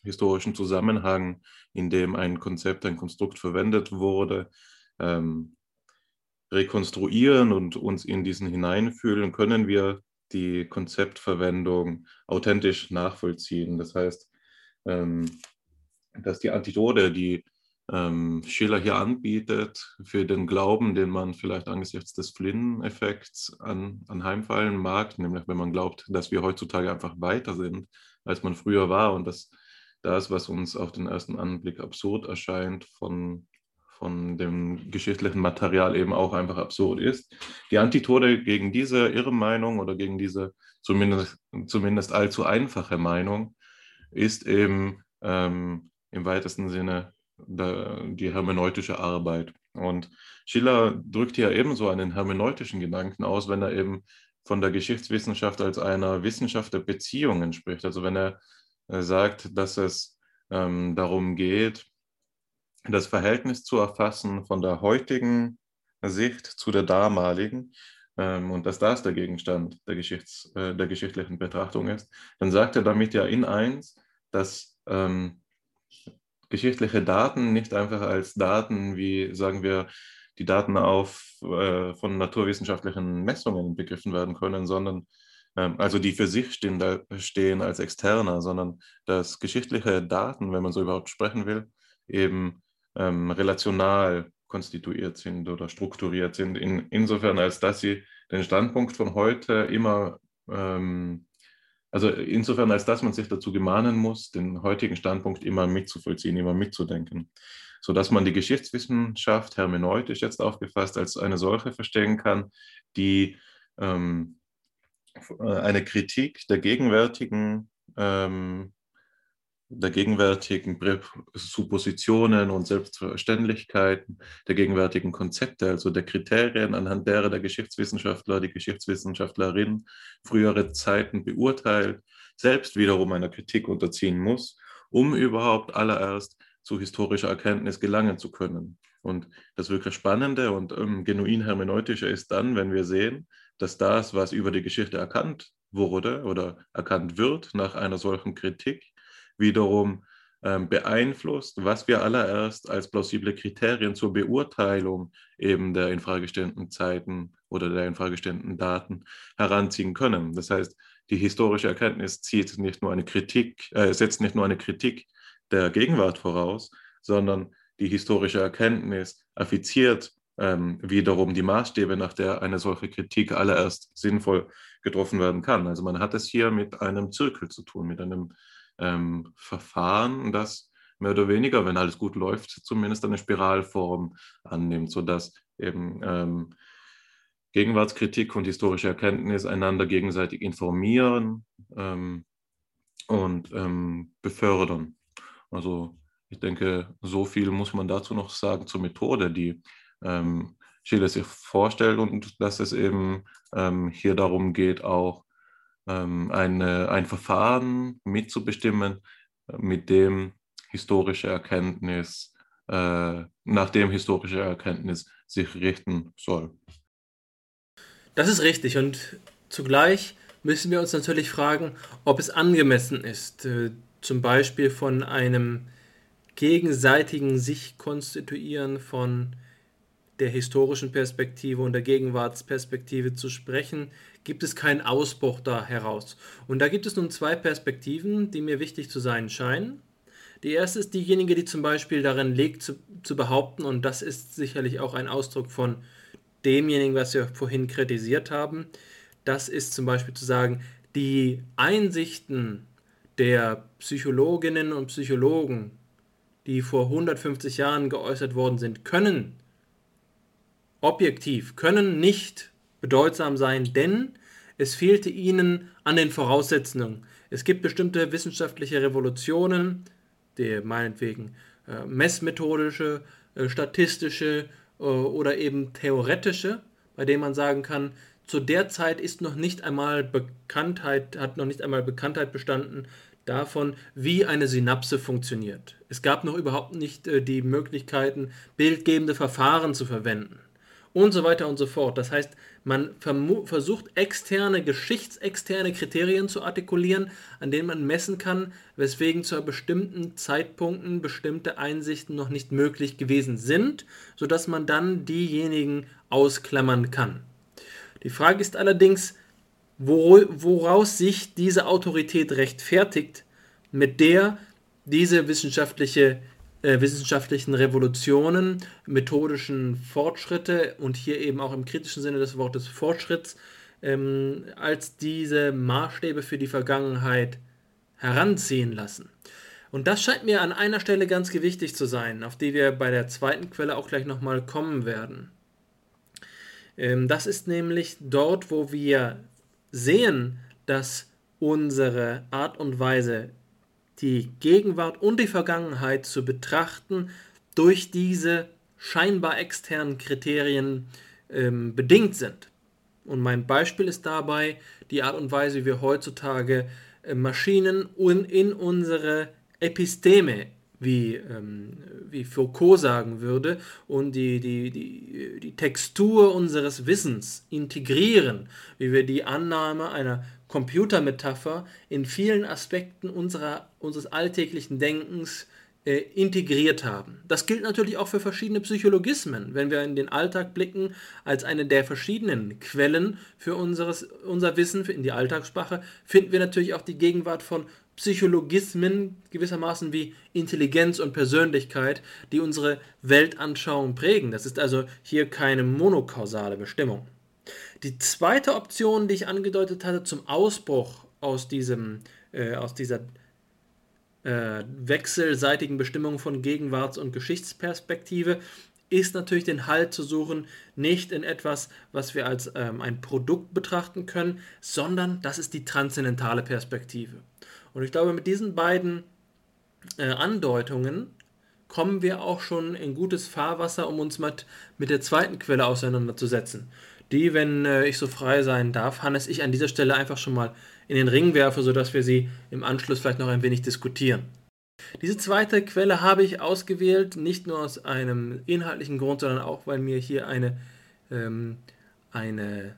zeithistorischen Zusammenhang in dem ein Konzept, ein Konstrukt verwendet wurde, ähm, rekonstruieren und uns in diesen hineinfühlen, können wir die Konzeptverwendung authentisch nachvollziehen. Das heißt, ähm, dass die Antidote, die ähm, Schiller hier anbietet, für den Glauben, den man vielleicht angesichts des Flynn-Effekts an, anheimfallen mag, nämlich wenn man glaubt, dass wir heutzutage einfach weiter sind, als man früher war und dass das, was uns auf den ersten Anblick absurd erscheint, von, von dem geschichtlichen Material eben auch einfach absurd ist. Die Antithode gegen diese Irrmeinung oder gegen diese zumindest, zumindest allzu einfache Meinung ist eben ähm, im weitesten Sinne die hermeneutische Arbeit. Und Schiller drückt hier ebenso einen hermeneutischen Gedanken aus, wenn er eben von der Geschichtswissenschaft als einer Wissenschaft der Beziehungen spricht. Also wenn er sagt, dass es ähm, darum geht, das Verhältnis zu erfassen von der heutigen Sicht zu der damaligen ähm, und dass das der Gegenstand der, Geschichts-, äh, der geschichtlichen Betrachtung ist, dann sagt er damit ja in eins, dass ähm, geschichtliche Daten nicht einfach als Daten wie, sagen wir, die Daten auf, äh, von naturwissenschaftlichen Messungen begriffen werden können, sondern also die für sich stehen, stehen als externer, sondern dass geschichtliche Daten, wenn man so überhaupt sprechen will, eben ähm, relational konstituiert sind oder strukturiert sind, in, insofern als dass sie den Standpunkt von heute immer, ähm, also insofern als dass man sich dazu gemahnen muss, den heutigen Standpunkt immer mitzuvollziehen, immer mitzudenken, sodass man die Geschichtswissenschaft hermeneutisch jetzt aufgefasst als eine solche verstehen kann, die ähm, äh, eine Kritik der gegenwärtigen, ähm, der gegenwärtigen Suppositionen und Selbstverständlichkeiten, der gegenwärtigen Konzepte, also der Kriterien, anhand derer der Geschichtswissenschaftler, die Geschichtswissenschaftlerin frühere Zeiten beurteilt, selbst wiederum einer Kritik unterziehen muss, um überhaupt allererst zu historischer Erkenntnis gelangen zu können. Und das wirklich Spannende und ähm, genuin hermeneutische ist dann, wenn wir sehen, dass das, was über die Geschichte erkannt wurde oder erkannt wird nach einer solchen Kritik, wiederum ähm, beeinflusst, was wir allererst als plausible Kriterien zur Beurteilung eben der infragestellten Zeiten oder der infragestellten Daten heranziehen können. Das heißt, die historische Erkenntnis zieht nicht nur eine Kritik, äh, setzt nicht nur eine Kritik der Gegenwart voraus, sondern die historische Erkenntnis affiziert ähm, wiederum die Maßstäbe, nach der eine solche Kritik allererst sinnvoll getroffen werden kann. Also man hat es hier mit einem Zirkel zu tun, mit einem ähm, Verfahren, das mehr oder weniger, wenn alles gut läuft, zumindest eine Spiralform annimmt, sodass eben ähm, Gegenwartskritik und historische Erkenntnis einander gegenseitig informieren ähm, und ähm, befördern. Also ich denke, so viel muss man dazu noch sagen zur Methode, die ähm, Schiele sich vorstellt und dass es eben ähm, hier darum geht, auch ähm, eine, ein Verfahren mitzubestimmen, mit dem historische Erkenntnis, äh, nach dem historische Erkenntnis sich richten soll. Das ist richtig und zugleich müssen wir uns natürlich fragen, ob es angemessen ist, äh, zum Beispiel von einem gegenseitigen sich konstituieren von der historischen Perspektive und der Gegenwartsperspektive zu sprechen, gibt es keinen Ausbruch da heraus. Und da gibt es nun zwei Perspektiven, die mir wichtig zu sein scheinen. Die erste ist diejenige, die zum Beispiel darin legt, zu, zu behaupten, und das ist sicherlich auch ein Ausdruck von demjenigen, was wir vorhin kritisiert haben, das ist zum Beispiel zu sagen, die Einsichten der Psychologinnen und Psychologen, die vor 150 Jahren geäußert worden sind, können objektiv, können nicht bedeutsam sein, denn es fehlte ihnen an den Voraussetzungen. Es gibt bestimmte wissenschaftliche Revolutionen, die meinetwegen äh, messmethodische, äh, statistische äh, oder eben theoretische, bei denen man sagen kann, zu der Zeit ist noch nicht einmal Bekanntheit, hat noch nicht einmal Bekanntheit bestanden davon, wie eine Synapse funktioniert. Es gab noch überhaupt nicht äh, die Möglichkeiten, bildgebende Verfahren zu verwenden und so weiter und so fort. Das heißt, man versucht externe, geschichtsexterne Kriterien zu artikulieren, an denen man messen kann, weswegen zu bestimmten Zeitpunkten bestimmte Einsichten noch nicht möglich gewesen sind, sodass man dann diejenigen ausklammern kann. Die Frage ist allerdings, woraus sich diese Autorität rechtfertigt, mit der diese wissenschaftliche äh, wissenschaftlichen Revolutionen, methodischen Fortschritte und hier eben auch im kritischen Sinne des Wortes Fortschritts ähm, als diese Maßstäbe für die Vergangenheit heranziehen lassen. Und das scheint mir an einer Stelle ganz gewichtig zu sein, auf die wir bei der zweiten Quelle auch gleich nochmal kommen werden. Ähm, das ist nämlich dort, wo wir sehen, dass unsere Art und Weise, die Gegenwart und die Vergangenheit zu betrachten, durch diese scheinbar externen Kriterien ähm, bedingt sind. Und mein Beispiel ist dabei die Art und Weise, wie wir heutzutage äh, Maschinen un in unsere Episteme, wie, ähm, wie Foucault sagen würde, und die, die, die, die Textur unseres Wissens integrieren, wie wir die Annahme einer Computermetapher in vielen Aspekten unserer, unseres alltäglichen Denkens äh, integriert haben. Das gilt natürlich auch für verschiedene Psychologismen. Wenn wir in den Alltag blicken, als eine der verschiedenen Quellen für unseres, unser Wissen in die Alltagssprache, finden wir natürlich auch die Gegenwart von Psychologismen gewissermaßen wie Intelligenz und Persönlichkeit, die unsere Weltanschauung prägen. Das ist also hier keine monokausale Bestimmung. Die zweite Option, die ich angedeutet hatte zum Ausbruch aus, diesem, äh, aus dieser äh, wechselseitigen Bestimmung von Gegenwarts- und Geschichtsperspektive, ist natürlich den Halt zu suchen, nicht in etwas, was wir als ähm, ein Produkt betrachten können, sondern das ist die transzendentale Perspektive. Und ich glaube, mit diesen beiden äh, Andeutungen kommen wir auch schon in gutes Fahrwasser, um uns mit, mit der zweiten Quelle auseinanderzusetzen die, wenn äh, ich so frei sein darf, Hannes, ich an dieser Stelle einfach schon mal in den Ring werfe, sodass wir sie im Anschluss vielleicht noch ein wenig diskutieren. Diese zweite Quelle habe ich ausgewählt, nicht nur aus einem inhaltlichen Grund, sondern auch, weil mir hier eine, ähm, eine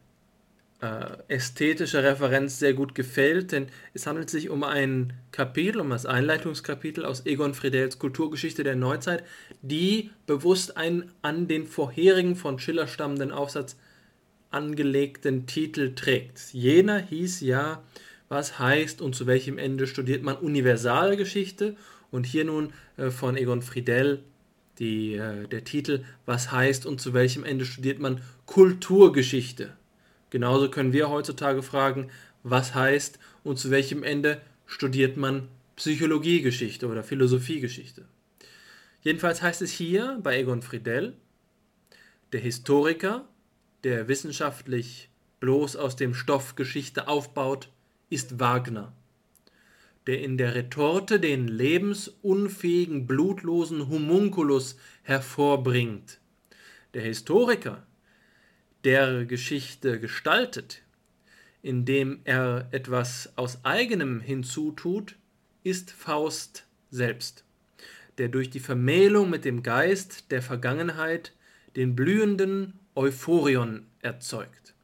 äh, ästhetische Referenz sehr gut gefällt, denn es handelt sich um ein Kapitel, um das Einleitungskapitel aus Egon Friedels Kulturgeschichte der Neuzeit, die bewusst einen an den vorherigen von Schiller stammenden Aufsatz angelegten Titel trägt. Jener hieß ja, was heißt und zu welchem Ende studiert man Universalgeschichte und hier nun äh, von Egon Friedel die, äh, der Titel, was heißt und zu welchem Ende studiert man Kulturgeschichte. Genauso können wir heutzutage fragen, was heißt und zu welchem Ende studiert man Psychologiegeschichte oder Philosophiegeschichte. Jedenfalls heißt es hier bei Egon Friedel, der Historiker, der wissenschaftlich bloß aus dem Stoff Geschichte aufbaut, ist Wagner, der in der Retorte den lebensunfähigen, blutlosen Homunculus hervorbringt. Der Historiker, der Geschichte gestaltet, indem er etwas aus eigenem hinzutut, ist Faust selbst, der durch die Vermählung mit dem Geist der Vergangenheit den blühenden Euphorion erzeugt.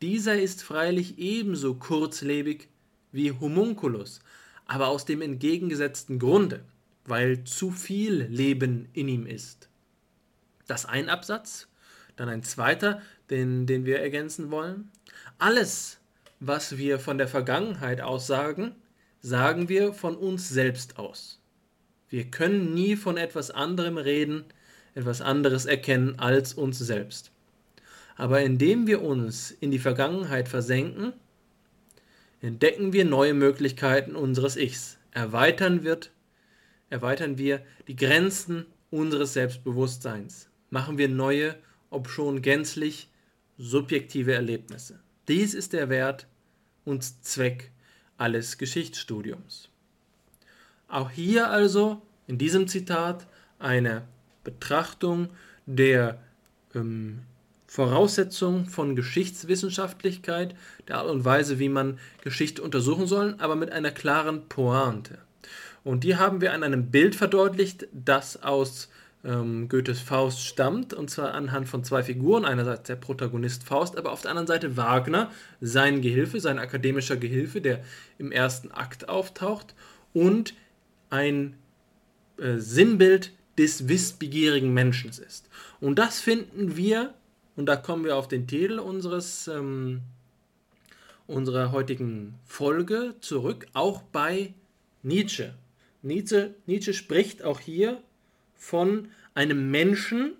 Dieser ist freilich ebenso kurzlebig wie Homunculus, aber aus dem entgegengesetzten Grunde, weil zu viel Leben in ihm ist. Das ein Absatz, dann ein zweiter, den, den wir ergänzen wollen. Alles, was wir von der Vergangenheit aus sagen, sagen wir von uns selbst aus. Wir können nie von etwas anderem reden, etwas anderes erkennen als uns selbst. Aber indem wir uns in die Vergangenheit versenken, entdecken wir neue Möglichkeiten unseres Ichs, erweitern, wird, erweitern wir die Grenzen unseres Selbstbewusstseins, machen wir neue, obschon gänzlich subjektive Erlebnisse. Dies ist der Wert und Zweck alles Geschichtsstudiums. Auch hier also in diesem Zitat eine Betrachtung der ähm, Voraussetzung von Geschichtswissenschaftlichkeit, der Art und Weise, wie man Geschichte untersuchen soll, aber mit einer klaren Pointe. Und die haben wir an einem Bild verdeutlicht, das aus ähm, Goethes Faust stammt, und zwar anhand von zwei Figuren. Einerseits der Protagonist Faust, aber auf der anderen Seite Wagner, sein Gehilfe, sein akademischer Gehilfe, der im ersten Akt auftaucht, und ein äh, Sinnbild des wissbegierigen Menschen ist. Und das finden wir, und da kommen wir auf den Titel unseres, ähm, unserer heutigen Folge zurück, auch bei Nietzsche. Nietzsche. Nietzsche spricht auch hier von einem Menschen,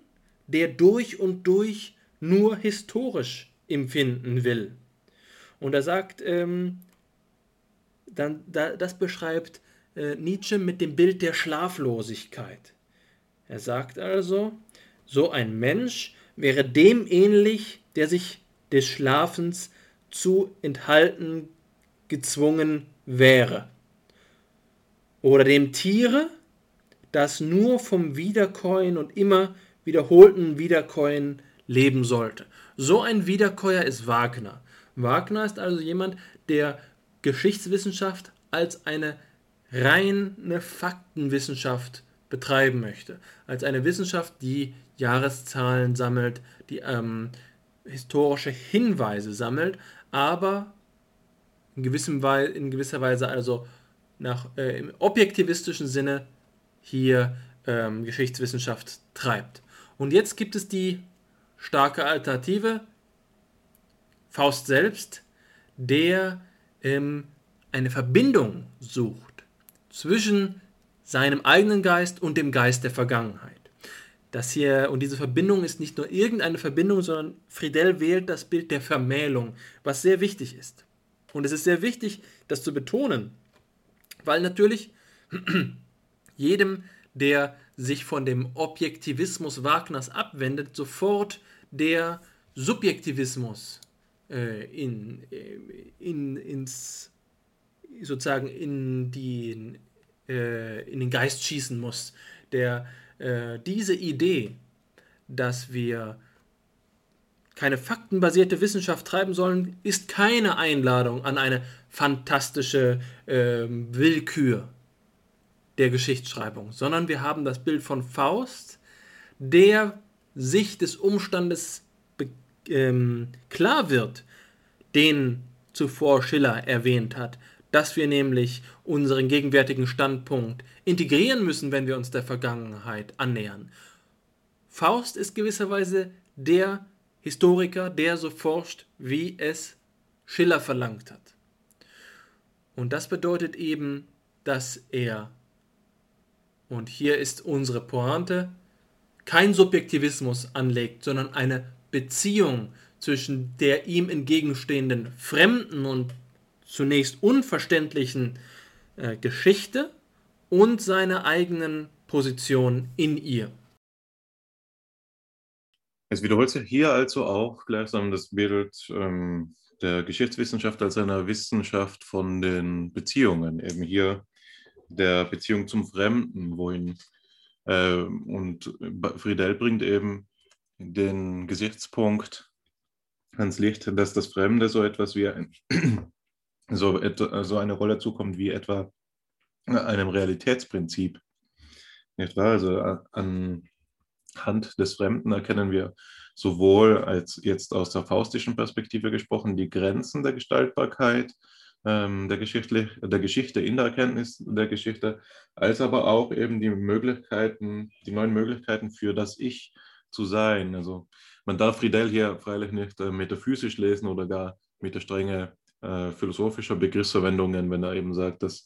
der durch und durch nur historisch empfinden will. Und er sagt, ähm, dann, da, das beschreibt äh, Nietzsche mit dem Bild der Schlaflosigkeit. Er sagt also, so ein Mensch wäre dem ähnlich, der sich des Schlafens zu enthalten gezwungen wäre. Oder dem Tiere, das nur vom Wiederkäuen und immer wiederholten Wiederkäuen leben sollte. So ein Wiederkäuer ist Wagner. Wagner ist also jemand, der Geschichtswissenschaft als eine reine Faktenwissenschaft betreiben möchte. Als eine Wissenschaft, die Jahreszahlen sammelt, die ähm, historische Hinweise sammelt, aber in, gewissem Weise, in gewisser Weise also nach, äh, im objektivistischen Sinne hier ähm, Geschichtswissenschaft treibt. Und jetzt gibt es die starke Alternative, Faust selbst, der ähm, eine Verbindung sucht zwischen seinem eigenen Geist und dem Geist der Vergangenheit. Das hier, und diese Verbindung ist nicht nur irgendeine Verbindung, sondern Friedel wählt das Bild der Vermählung, was sehr wichtig ist. Und es ist sehr wichtig, das zu betonen, weil natürlich jedem, der sich von dem Objektivismus Wagners abwendet, sofort der Subjektivismus äh, in, äh, in, ins, sozusagen in, die, äh, in den Geist schießen muss. Der, äh, diese Idee, dass wir keine faktenbasierte Wissenschaft treiben sollen, ist keine Einladung an eine fantastische äh, Willkür, der Geschichtsschreibung, sondern wir haben das Bild von Faust, der sich des Umstandes ähm, klar wird, den zuvor Schiller erwähnt hat, dass wir nämlich unseren gegenwärtigen Standpunkt integrieren müssen, wenn wir uns der Vergangenheit annähern. Faust ist gewisserweise der Historiker, der so forscht, wie es Schiller verlangt hat. Und das bedeutet eben, dass er, und hier ist unsere Pointe, kein Subjektivismus anlegt, sondern eine Beziehung zwischen der ihm entgegenstehenden fremden und zunächst unverständlichen äh, Geschichte und seiner eigenen Position in ihr. Es wiederholt sich hier also auch gleichsam das Bild ähm, der Geschichtswissenschaft als einer Wissenschaft von den Beziehungen, eben hier der Beziehung zum Fremden, wohin äh, und Friedel bringt eben den Gesichtspunkt ans Licht, dass das Fremde so etwas wie ein, so, so eine Rolle zukommt wie etwa einem Realitätsprinzip. Nicht wahr? Also anhand des Fremden erkennen wir sowohl als jetzt aus der faustischen Perspektive gesprochen die Grenzen der Gestaltbarkeit ähm, der, der Geschichte in der Erkenntnis der Geschichte, als aber auch eben die Möglichkeiten, die neuen Möglichkeiten für das Ich zu sein. Also man darf Friedel hier freilich nicht äh, metaphysisch lesen oder gar mit der Strenge äh, philosophischer Begriffsverwendungen, wenn er eben sagt, dass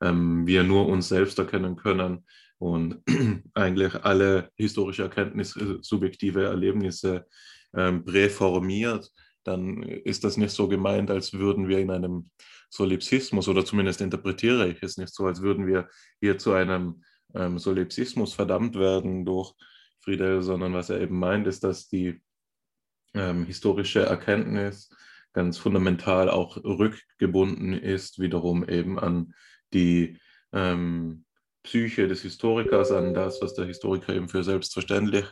ähm, wir nur uns selbst erkennen können und eigentlich alle historische Erkenntnisse, subjektive Erlebnisse ähm, präformiert, dann ist das nicht so gemeint, als würden wir in einem Solipsismus oder zumindest interpretiere ich es nicht so, als würden wir hier zu einem ähm, Solipsismus verdammt werden durch Friedel, sondern was er eben meint, ist, dass die ähm, historische Erkenntnis ganz fundamental auch rückgebunden ist, wiederum eben an die ähm, Psyche des Historikers, an das, was der Historiker eben für selbstverständlich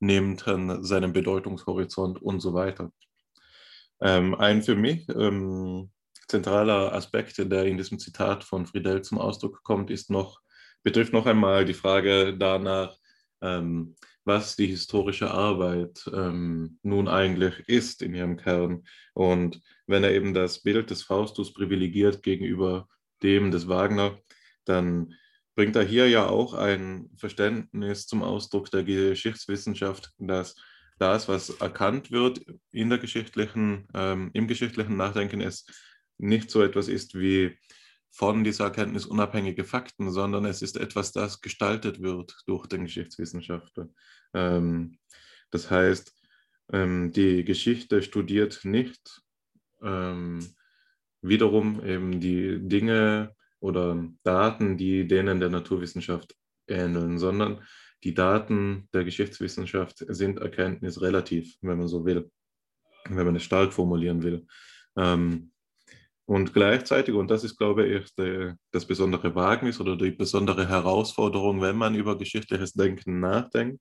nimmt, an seinem Bedeutungshorizont und so weiter. Ähm, ein für mich ähm, zentraler Aspekt, der in diesem Zitat von Friedel zum Ausdruck kommt, ist noch, betrifft noch einmal die Frage danach, ähm, was die historische Arbeit ähm, nun eigentlich ist in ihrem Kern. Und wenn er eben das Bild des Faustus privilegiert gegenüber dem des Wagner, dann bringt er hier ja auch ein Verständnis zum Ausdruck der Geschichtswissenschaft, dass das, was erkannt wird in der geschichtlichen, ähm, im geschichtlichen Nachdenken, es nicht so etwas ist wie von dieser Erkenntnis unabhängige Fakten, sondern es ist etwas, das gestaltet wird durch den Geschichtswissenschaftler. Ähm, das heißt, ähm, die Geschichte studiert nicht ähm, wiederum eben die Dinge oder Daten, die denen der Naturwissenschaft ähneln, sondern die Daten der Geschichtswissenschaft sind erkenntnisrelativ, wenn man so will, wenn man es stark formulieren will. Ähm, und gleichzeitig, und das ist, glaube ich, der, das besondere Wagnis oder die besondere Herausforderung, wenn man über geschichtliches Denken nachdenkt,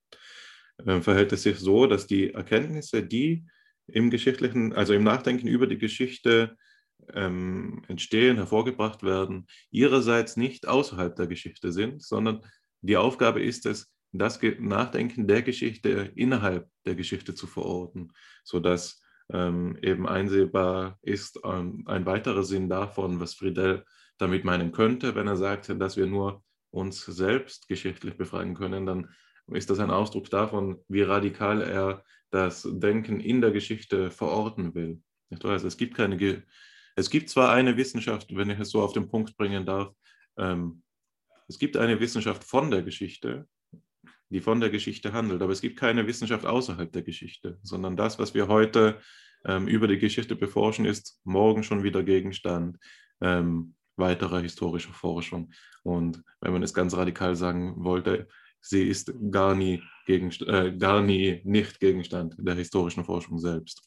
äh, verhält es sich so, dass die Erkenntnisse, die im geschichtlichen, also im Nachdenken über die Geschichte ähm, entstehen, hervorgebracht werden, ihrerseits nicht außerhalb der Geschichte sind, sondern die Aufgabe ist es, das Nachdenken der Geschichte innerhalb der Geschichte zu verorten, sodass ähm, eben einsehbar ist. Ähm, ein weiterer Sinn davon, was Friedel damit meinen könnte, wenn er sagt, dass wir nur uns selbst geschichtlich befragen können, dann ist das ein Ausdruck davon, wie radikal er das Denken in der Geschichte verorten will. Also es gibt keine, es gibt zwar eine Wissenschaft, wenn ich es so auf den Punkt bringen darf, ähm, es gibt eine Wissenschaft von der Geschichte, die von der Geschichte handelt. Aber es gibt keine Wissenschaft außerhalb der Geschichte, sondern das, was wir heute ähm, über die Geschichte beforschen, ist morgen schon wieder Gegenstand ähm, weiterer historischer Forschung. Und wenn man es ganz radikal sagen wollte, sie ist gar nie, Gegenst äh, gar nie nicht Gegenstand der historischen Forschung selbst.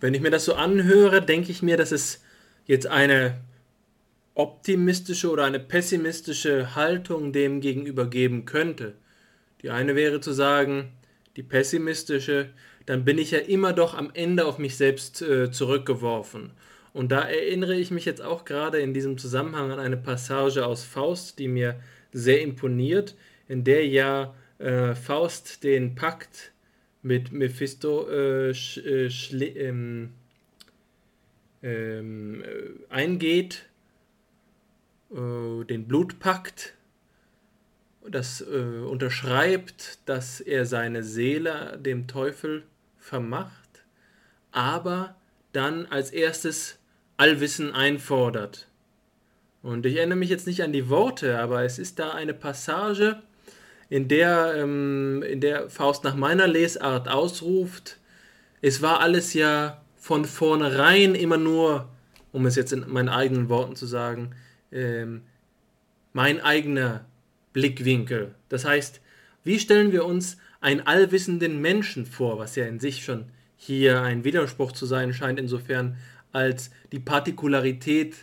Wenn ich mir das so anhöre, denke ich mir, dass es jetzt eine optimistische oder eine pessimistische Haltung dem gegenüber geben könnte. Die eine wäre zu sagen, die pessimistische, dann bin ich ja immer doch am Ende auf mich selbst äh, zurückgeworfen. Und da erinnere ich mich jetzt auch gerade in diesem Zusammenhang an eine Passage aus Faust, die mir sehr imponiert, in der ja äh, Faust den Pakt mit Mephisto äh, äh, ähm, ähm, äh, eingeht, äh, den Blutpakt, das äh, unterschreibt, dass er seine Seele dem Teufel vermacht, aber dann als erstes Allwissen einfordert. Und ich erinnere mich jetzt nicht an die Worte, aber es ist da eine Passage, in der, ähm, in der Faust nach meiner Lesart ausruft, es war alles ja von vornherein immer nur, um es jetzt in meinen eigenen Worten zu sagen, ähm, mein eigener Blickwinkel. Das heißt, wie stellen wir uns einen allwissenden Menschen vor, was ja in sich schon hier ein Widerspruch zu sein scheint, insofern als die Partikularität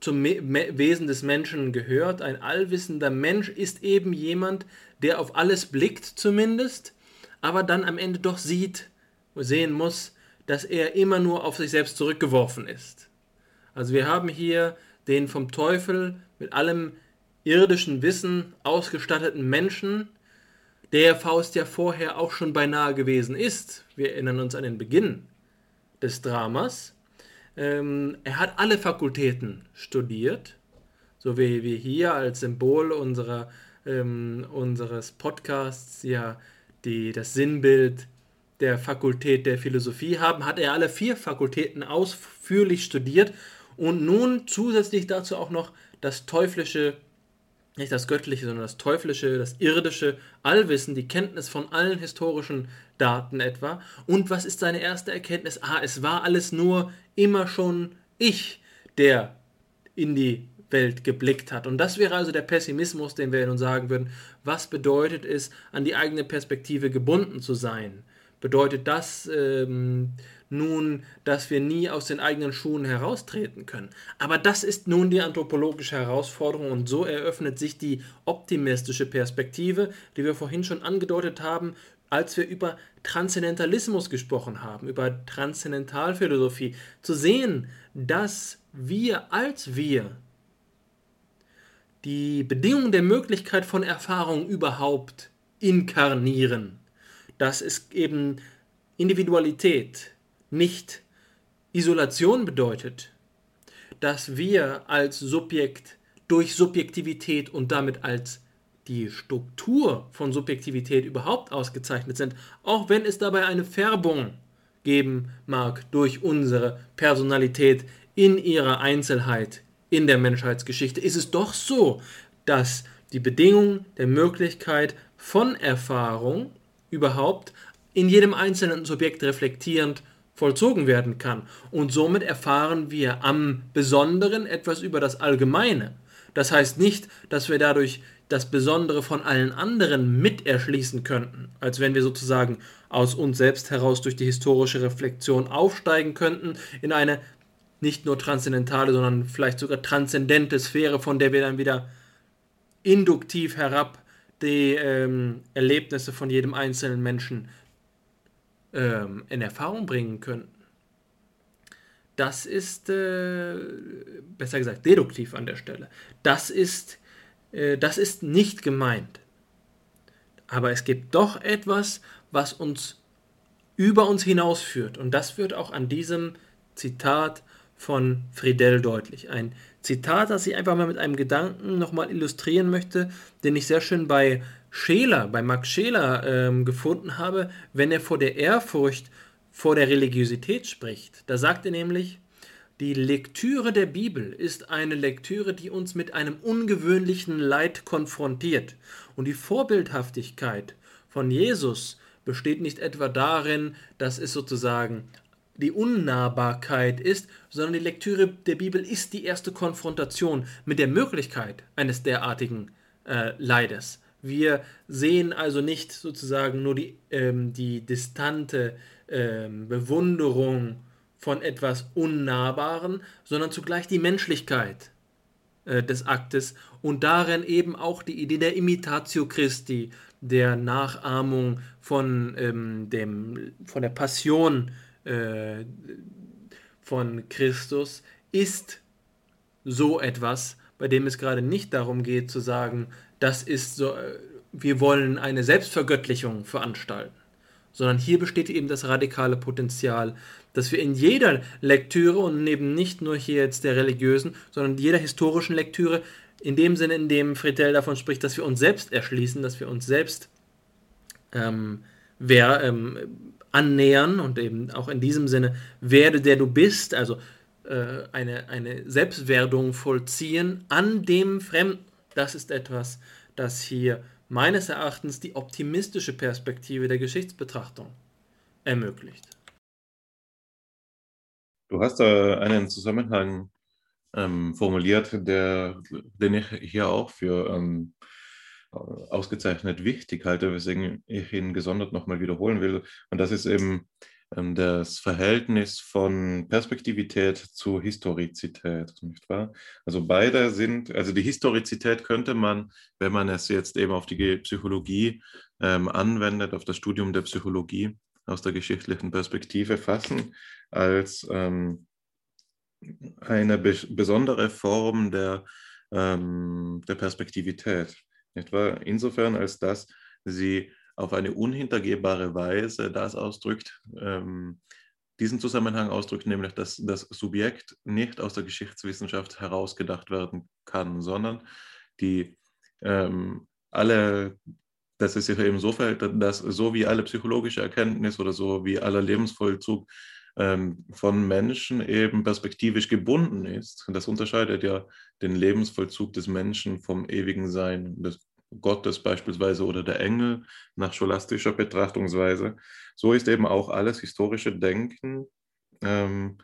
zum Wesen des Menschen gehört. Ein allwissender Mensch ist eben jemand, der auf alles blickt zumindest, aber dann am Ende doch sieht, sehen muss, dass er immer nur auf sich selbst zurückgeworfen ist. Also wir haben hier den vom Teufel mit allem irdischen Wissen ausgestatteten Menschen, der Faust ja vorher auch schon beinahe gewesen ist. Wir erinnern uns an den Beginn des Dramas. Ähm, er hat alle Fakultäten studiert, so wie wir hier als Symbol unserer, ähm, unseres Podcasts ja die, das Sinnbild der Fakultät der Philosophie haben, hat er alle vier Fakultäten ausführlich studiert und nun zusätzlich dazu auch noch das teuflische nicht das Göttliche, sondern das Teuflische, das Irdische, Allwissen, die Kenntnis von allen historischen Daten etwa. Und was ist seine erste Erkenntnis? Ah, es war alles nur immer schon ich, der in die Welt geblickt hat. Und das wäre also der Pessimismus, den wir nun sagen würden. Was bedeutet es, an die eigene Perspektive gebunden zu sein? Bedeutet das, ähm, nun, dass wir nie aus den eigenen Schuhen heraustreten können. Aber das ist nun die anthropologische Herausforderung und so eröffnet sich die optimistische Perspektive, die wir vorhin schon angedeutet haben, als wir über Transzendentalismus gesprochen haben, über Transzendentalphilosophie, zu sehen, dass wir als wir die Bedingungen der Möglichkeit von Erfahrung überhaupt inkarnieren. Das ist eben Individualität, nicht Isolation bedeutet, dass wir als Subjekt durch Subjektivität und damit als die Struktur von Subjektivität überhaupt ausgezeichnet sind, auch wenn es dabei eine Färbung geben mag durch unsere Personalität in ihrer Einzelheit in der Menschheitsgeschichte, ist es doch so, dass die Bedingung der Möglichkeit von Erfahrung überhaupt in jedem einzelnen Subjekt reflektierend vollzogen werden kann. Und somit erfahren wir am Besonderen etwas über das Allgemeine. Das heißt nicht, dass wir dadurch das Besondere von allen anderen mit erschließen könnten, als wenn wir sozusagen aus uns selbst heraus durch die historische Reflexion aufsteigen könnten in eine nicht nur transzendentale, sondern vielleicht sogar transzendente Sphäre, von der wir dann wieder induktiv herab die ähm, Erlebnisse von jedem einzelnen Menschen ähm, in Erfahrung bringen könnten. Das ist, äh, besser gesagt, deduktiv an der Stelle. Das ist, äh, das ist nicht gemeint. Aber es gibt doch etwas, was uns über uns hinausführt. Und das wird auch an diesem Zitat von Friedel deutlich. Ein Zitat, das ich einfach mal mit einem Gedanken nochmal illustrieren möchte, den ich sehr schön bei Scheler, bei Max Scheler ähm, gefunden habe, wenn er vor der Ehrfurcht vor der Religiosität spricht. Da sagt er nämlich, die Lektüre der Bibel ist eine Lektüre, die uns mit einem ungewöhnlichen Leid konfrontiert. Und die Vorbildhaftigkeit von Jesus besteht nicht etwa darin, dass es sozusagen die Unnahbarkeit ist, sondern die Lektüre der Bibel ist die erste Konfrontation mit der Möglichkeit eines derartigen äh, Leides. Wir sehen also nicht sozusagen nur die, ähm, die distante ähm, Bewunderung von etwas Unnahbaren, sondern zugleich die Menschlichkeit äh, des Aktes und darin eben auch die Idee der Imitatio Christi, der Nachahmung von, ähm, dem, von der Passion, äh, von Christus ist so etwas, bei dem es gerade nicht darum geht zu sagen, das ist so, äh, wir wollen eine Selbstvergöttlichung veranstalten, sondern hier besteht eben das radikale Potenzial, dass wir in jeder Lektüre und eben nicht nur hier jetzt der religiösen, sondern jeder historischen Lektüre, in dem Sinne, in dem Friedel davon spricht, dass wir uns selbst erschließen, dass wir uns selbst ähm, wer, ähm, annähern und eben auch in diesem Sinne werde der du bist, also äh, eine, eine Selbstwerdung vollziehen an dem Fremden. Das ist etwas, das hier meines Erachtens die optimistische Perspektive der Geschichtsbetrachtung ermöglicht. Du hast da einen Zusammenhang ähm, formuliert, der, den ich hier auch für ähm, ausgezeichnet wichtig halte, weswegen ich ihn gesondert nochmal wiederholen will. Und das ist eben das Verhältnis von Perspektivität zu Historizität, nicht wahr? Also beide sind, also die Historizität könnte man, wenn man es jetzt eben auf die Psychologie ähm, anwendet, auf das Studium der Psychologie aus der geschichtlichen Perspektive fassen, als ähm, eine be besondere Form der, ähm, der Perspektivität. Nicht wahr? Insofern, als dass sie auf eine unhintergehbare Weise das ausdrückt, ähm, diesen Zusammenhang ausdrückt, nämlich dass das Subjekt nicht aus der Geschichtswissenschaft herausgedacht werden kann, sondern die ähm, alle, dass es sich eben so verhält, dass so wie alle psychologische Erkenntnis oder so wie aller Lebensvollzug ähm, von Menschen eben perspektivisch gebunden ist. Das unterscheidet ja den Lebensvollzug des Menschen vom ewigen Sein des Gottes beispielsweise oder der Engel nach scholastischer Betrachtungsweise. So ist eben auch alles historische Denken ähm,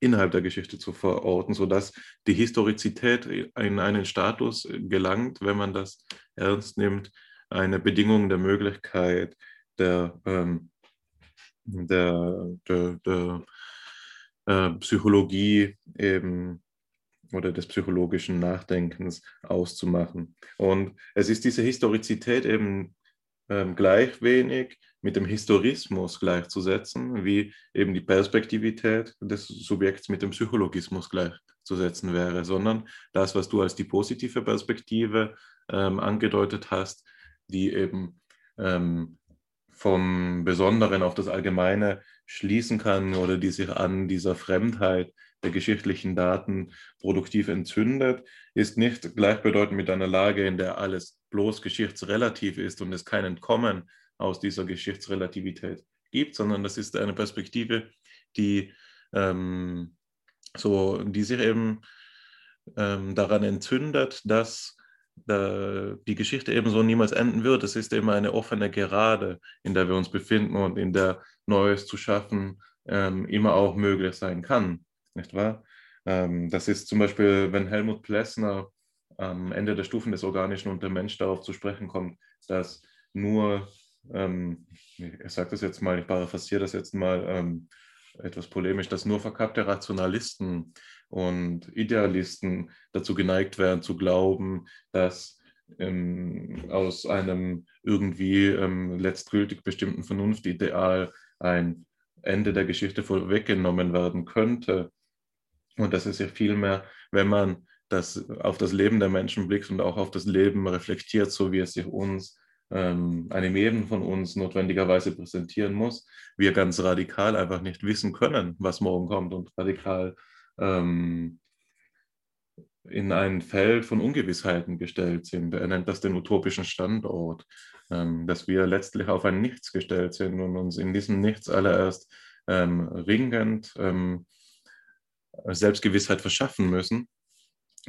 innerhalb der Geschichte zu verorten, sodass die Historizität in einen Status gelangt, wenn man das ernst nimmt, eine Bedingung der Möglichkeit der, ähm, der, der, der äh, Psychologie eben oder des psychologischen Nachdenkens auszumachen. Und es ist diese Historizität eben ähm, gleich wenig mit dem Historismus gleichzusetzen, wie eben die Perspektivität des Subjekts mit dem Psychologismus gleichzusetzen wäre, sondern das, was du als die positive Perspektive ähm, angedeutet hast, die eben ähm, vom Besonderen auf das Allgemeine schließen kann oder die sich an dieser Fremdheit geschichtlichen Daten produktiv entzündet, ist nicht gleichbedeutend mit einer Lage, in der alles bloß geschichtsrelativ ist und es kein Entkommen aus dieser Geschichtsrelativität gibt, sondern das ist eine Perspektive, die, ähm, so, die sich eben ähm, daran entzündet, dass da die Geschichte eben so niemals enden wird. Es ist immer eine offene Gerade, in der wir uns befinden und in der Neues zu schaffen ähm, immer auch möglich sein kann nicht wahr? Ähm, das ist zum Beispiel, wenn Helmut Plessner am Ende der Stufen des Organischen und der Mensch darauf zu sprechen kommt, dass nur, ähm, ich sage das jetzt mal, ich paraphrasiere das jetzt mal ähm, etwas polemisch, dass nur verkappte Rationalisten und Idealisten dazu geneigt wären zu glauben, dass ähm, aus einem irgendwie ähm, letztgültig bestimmten Vernunftideal ein Ende der Geschichte vorweggenommen werden könnte. Und das ist ja vielmehr, wenn man das, auf das Leben der Menschen blickt und auch auf das Leben reflektiert, so wie es sich uns, ähm, einem jeden von uns notwendigerweise präsentieren muss, wir ganz radikal einfach nicht wissen können, was morgen kommt und radikal ähm, in ein Feld von Ungewissheiten gestellt sind. Er nennt das den utopischen Standort, ähm, dass wir letztlich auf ein Nichts gestellt sind und uns in diesem Nichts allererst ähm, ringend ähm, Selbstgewissheit verschaffen müssen,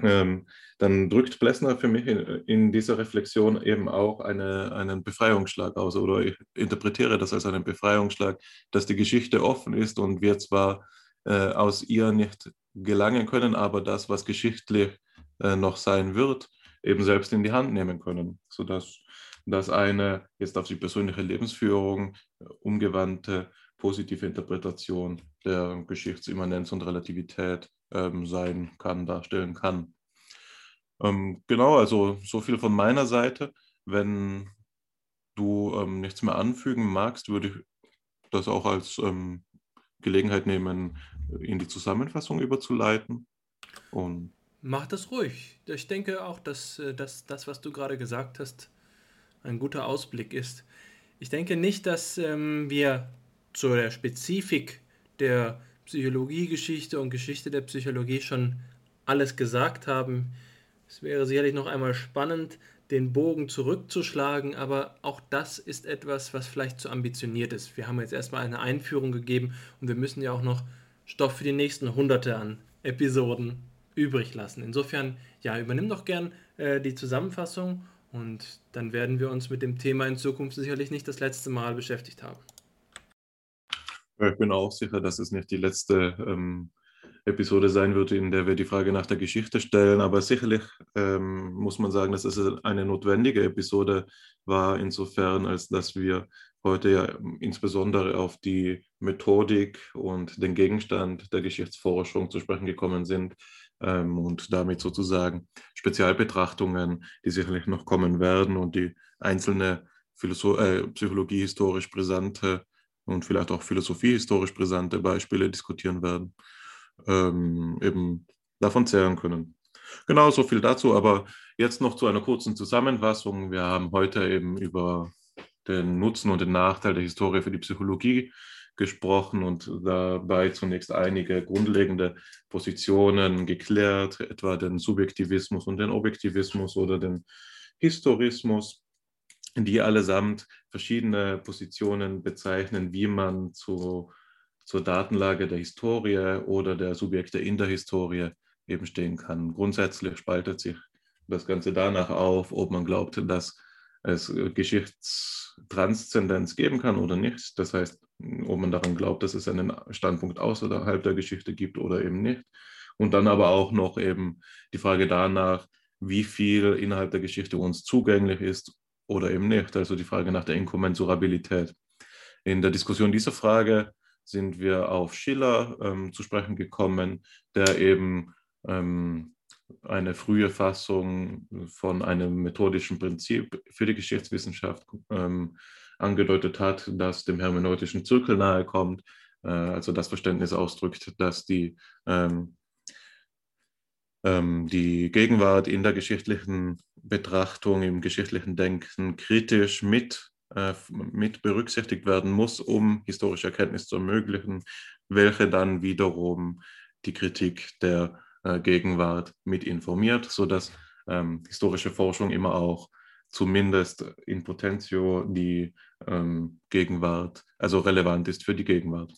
ähm, dann drückt Plessner für mich in, in, dieser Reflexion eben auch eine, einen Befreiungsschlag aus oder ich interpretiere das als einen Befreiungsschlag, dass die Geschichte offen ist und wir zwar äh, aus ihr nicht gelangen können, aber das, was geschichtlich äh, noch sein wird, eben selbst in die Hand nehmen können, sodass das eine jetzt auf die persönliche Lebensführung äh, umgewandte positive Interpretation der Geschichtsimmanenz und Relativität ähm, sein kann, darstellen kann. Ähm, genau, also so viel von meiner Seite. Wenn du ähm, nichts mehr anfügen magst, würde ich das auch als ähm, Gelegenheit nehmen, in die Zusammenfassung überzuleiten. Und Mach das ruhig. Ich denke auch, dass, äh, dass das, was du gerade gesagt hast, ein guter Ausblick ist. Ich denke nicht, dass ähm, wir zu der Spezifik der Psychologiegeschichte und Geschichte der Psychologie schon alles gesagt haben. Es wäre sicherlich noch einmal spannend, den Bogen zurückzuschlagen, aber auch das ist etwas, was vielleicht zu ambitioniert ist. Wir haben jetzt erstmal eine Einführung gegeben und wir müssen ja auch noch Stoff für die nächsten Hunderte an Episoden übrig lassen. Insofern, ja, übernimm doch gern äh, die Zusammenfassung und dann werden wir uns mit dem Thema in Zukunft sicherlich nicht das letzte Mal beschäftigt haben. Ich bin auch sicher, dass es nicht die letzte ähm, Episode sein wird, in der wir die Frage nach der Geschichte stellen. Aber sicherlich ähm, muss man sagen, dass es eine notwendige Episode war, insofern, als dass wir heute ja insbesondere auf die Methodik und den Gegenstand der Geschichtsforschung zu sprechen gekommen sind ähm, und damit sozusagen Spezialbetrachtungen, die sicherlich noch kommen werden und die einzelne äh, psychologiehistorisch brisante und vielleicht auch philosophiehistorisch brisante Beispiele diskutieren werden, ähm, eben davon zehren können. Genau, so viel dazu, aber jetzt noch zu einer kurzen Zusammenfassung. Wir haben heute eben über den Nutzen und den Nachteil der Historie für die Psychologie gesprochen und dabei zunächst einige grundlegende Positionen geklärt, etwa den Subjektivismus und den Objektivismus oder den Historismus, die allesamt verschiedene Positionen bezeichnen, wie man zu, zur Datenlage der Historie oder der Subjekte in der Historie eben stehen kann. Grundsätzlich spaltet sich das Ganze danach auf, ob man glaubt, dass es Geschichtstranszendenz geben kann oder nicht. Das heißt, ob man daran glaubt, dass es einen Standpunkt außerhalb der Geschichte gibt oder eben nicht. Und dann aber auch noch eben die Frage danach, wie viel innerhalb der Geschichte uns zugänglich ist oder eben nicht. Also die Frage nach der Inkommensurabilität. In der Diskussion dieser Frage sind wir auf Schiller ähm, zu sprechen gekommen, der eben ähm, eine frühe Fassung von einem methodischen Prinzip für die Geschichtswissenschaft ähm, angedeutet hat, das dem hermeneutischen Zirkel nahe kommt, äh, also das Verständnis ausdrückt, dass die, ähm, die Gegenwart in der geschichtlichen Betrachtung, im geschichtlichen Denken kritisch mit, äh, mit berücksichtigt werden muss, um historische Erkenntnis zu ermöglichen, welche dann wiederum die Kritik der äh, Gegenwart mit informiert, sodass ähm, historische Forschung immer auch zumindest in Potentio die ähm, Gegenwart, also relevant ist für die Gegenwart.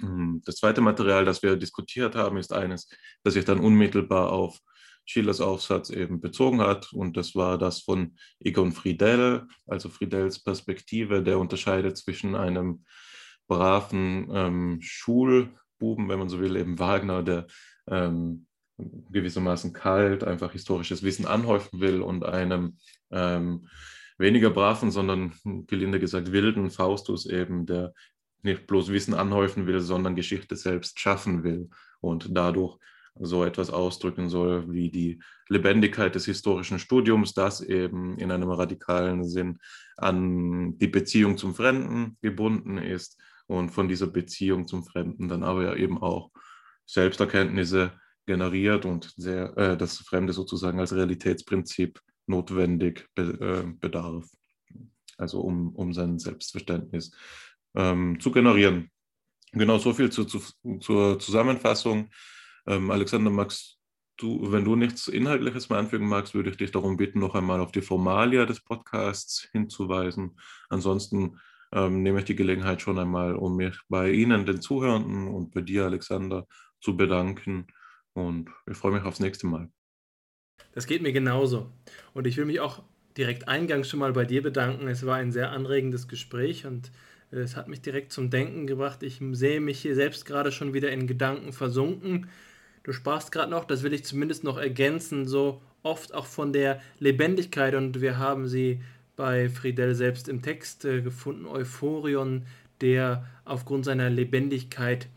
Hm, das zweite Material, das wir diskutiert haben, ist eines, das sich dann unmittelbar auf Schillers Aufsatz eben bezogen hat. Und das war das von Egon Friedel, also Friedels Perspektive, der unterscheidet zwischen einem braven ähm, Schulbuben, wenn man so will, eben Wagner, der ähm, gewissermaßen kalt, einfach historisches Wissen anhäufen will und einem ähm, weniger braven, sondern gelinde gesagt wilden Faustus eben, der nicht bloß Wissen anhäufen will, sondern Geschichte selbst schaffen will und dadurch so etwas ausdrücken soll wie die Lebendigkeit des historischen Studiums, das eben in einem radikalen Sinn an die Beziehung zum Fremden gebunden ist und von dieser Beziehung zum Fremden dann aber ja eben auch Selbsterkenntnisse generiert und sehr, äh, das Fremde sozusagen als Realitätsprinzip notwendig be, äh, bedarf. Also um, um sein Selbstverständnis ähm, zu generieren. Genau so viel zu, zu, zur Zusammenfassung. Ähm, Alexander, magst du, wenn du nichts Inhaltliches mehr anfügen magst, würde ich dich darum bitten, noch einmal auf die Formalia des Podcasts hinzuweisen. Ansonsten ähm, nehme ich die Gelegenheit schon einmal, um mich bei Ihnen, den Zuhörenden und bei dir, Alexander, zu bedanken und ich freue mich aufs nächste Mal. Das geht mir genauso. Und ich will mich auch direkt eingangs schon mal bei dir bedanken. Es war ein sehr anregendes Gespräch und es hat mich direkt zum Denken gebracht. Ich sehe mich hier selbst gerade schon wieder in Gedanken versunken. Du sprachst gerade noch, das will ich zumindest noch ergänzen, so oft auch von der Lebendigkeit und wir haben sie bei Friedel selbst im Text äh, gefunden, Euphorion, der aufgrund seiner Lebendigkeit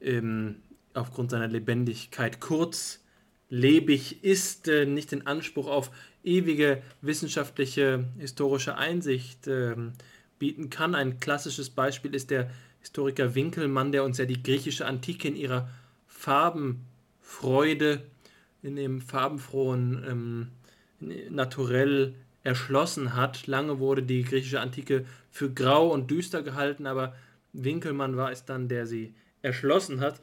ähm, aufgrund seiner Lebendigkeit kurzlebig ist, äh, nicht den Anspruch auf ewige wissenschaftliche historische Einsicht äh, bieten kann. Ein klassisches Beispiel ist der Historiker Winkelmann, der uns ja die griechische Antike in ihrer Farbenfreude, in dem farbenfrohen ähm, Naturell erschlossen hat. Lange wurde die griechische Antike für grau und düster gehalten, aber Winkelmann war es dann, der sie erschlossen hat.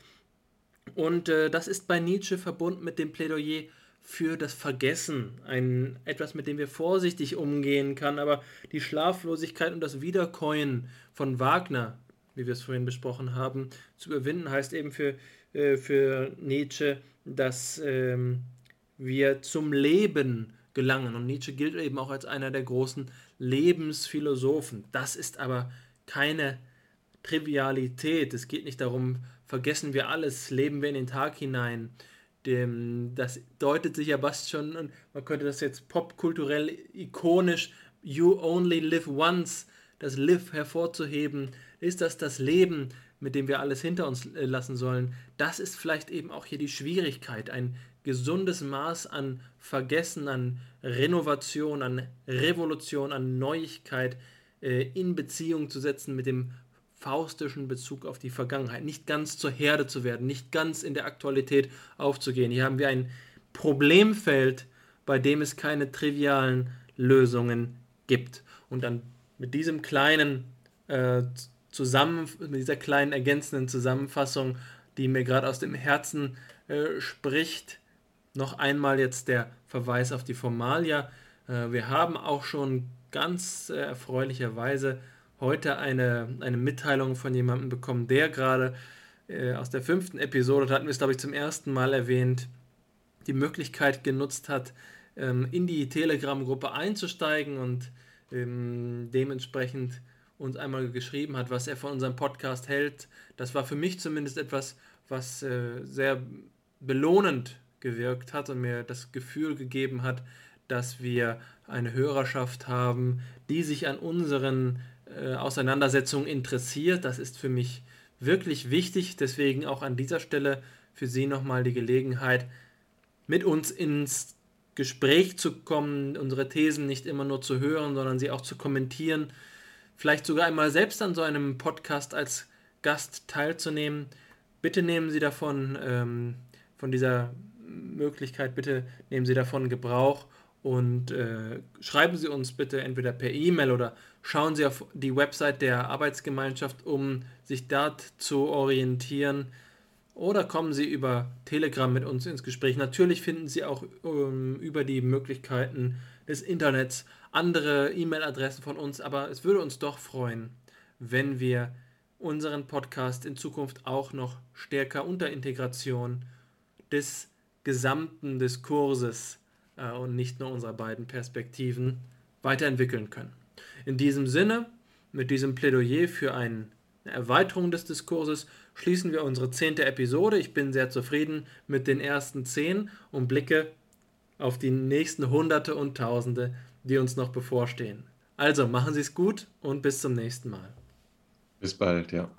Und äh, das ist bei Nietzsche verbunden mit dem Plädoyer für das Vergessen, ein etwas, mit dem wir vorsichtig umgehen kann, aber die Schlaflosigkeit und das Wiederkäuen von Wagner, wie wir es vorhin besprochen haben, zu überwinden, heißt eben für, äh, für Nietzsche, dass ähm, wir zum Leben gelangen. Und Nietzsche gilt eben auch als einer der großen Lebensphilosophen. Das ist aber keine Trivialität. Es geht nicht darum, vergessen wir alles, leben wir in den Tag hinein. Dem, das deutet sich ja fast schon, und man könnte das jetzt popkulturell ikonisch, you only live once, das Live hervorzuheben. Ist das das Leben, mit dem wir alles hinter uns äh, lassen sollen? Das ist vielleicht eben auch hier die Schwierigkeit, ein gesundes Maß an Vergessen, an Renovation, an Revolution, an Neuigkeit äh, in Beziehung zu setzen mit dem faustischen Bezug auf die Vergangenheit, nicht ganz zur Herde zu werden, nicht ganz in der Aktualität aufzugehen. Hier haben wir ein Problemfeld, bei dem es keine trivialen Lösungen gibt. Und dann mit diesem kleinen äh, zusammen, mit dieser kleinen ergänzenden Zusammenfassung, die mir gerade aus dem Herzen äh, spricht, noch einmal jetzt der Verweis auf die Formalia. Äh, wir haben auch schon ganz äh, erfreulicherweise heute eine, eine Mitteilung von jemandem bekommen, der gerade äh, aus der fünften Episode, da hatten wir es glaube ich zum ersten Mal erwähnt, die Möglichkeit genutzt hat, ähm, in die Telegram-Gruppe einzusteigen und ähm, dementsprechend uns einmal geschrieben hat, was er von unserem Podcast hält. Das war für mich zumindest etwas, was äh, sehr belohnend gewirkt hat und mir das Gefühl gegeben hat, dass wir eine Hörerschaft haben, die sich an unseren äh, Auseinandersetzung interessiert. Das ist für mich wirklich wichtig. Deswegen auch an dieser Stelle für Sie nochmal die Gelegenheit, mit uns ins Gespräch zu kommen, unsere Thesen nicht immer nur zu hören, sondern sie auch zu kommentieren, vielleicht sogar einmal selbst an so einem Podcast als Gast teilzunehmen. Bitte nehmen Sie davon, ähm, von dieser Möglichkeit, bitte nehmen Sie davon Gebrauch und äh, schreiben Sie uns bitte entweder per E-Mail oder schauen Sie auf die Website der Arbeitsgemeinschaft, um sich dort zu orientieren. Oder kommen Sie über Telegram mit uns ins Gespräch. Natürlich finden Sie auch ähm, über die Möglichkeiten des Internets andere E-Mail-Adressen von uns, aber es würde uns doch freuen, wenn wir unseren Podcast in Zukunft auch noch stärker unter Integration des gesamten Diskurses äh, und nicht nur unserer beiden Perspektiven weiterentwickeln können. In diesem Sinne, mit diesem Plädoyer für eine Erweiterung des Diskurses, schließen wir unsere zehnte Episode. Ich bin sehr zufrieden mit den ersten zehn und blicke auf die nächsten Hunderte und Tausende, die uns noch bevorstehen. Also machen Sie es gut und bis zum nächsten Mal. Bis bald, ja.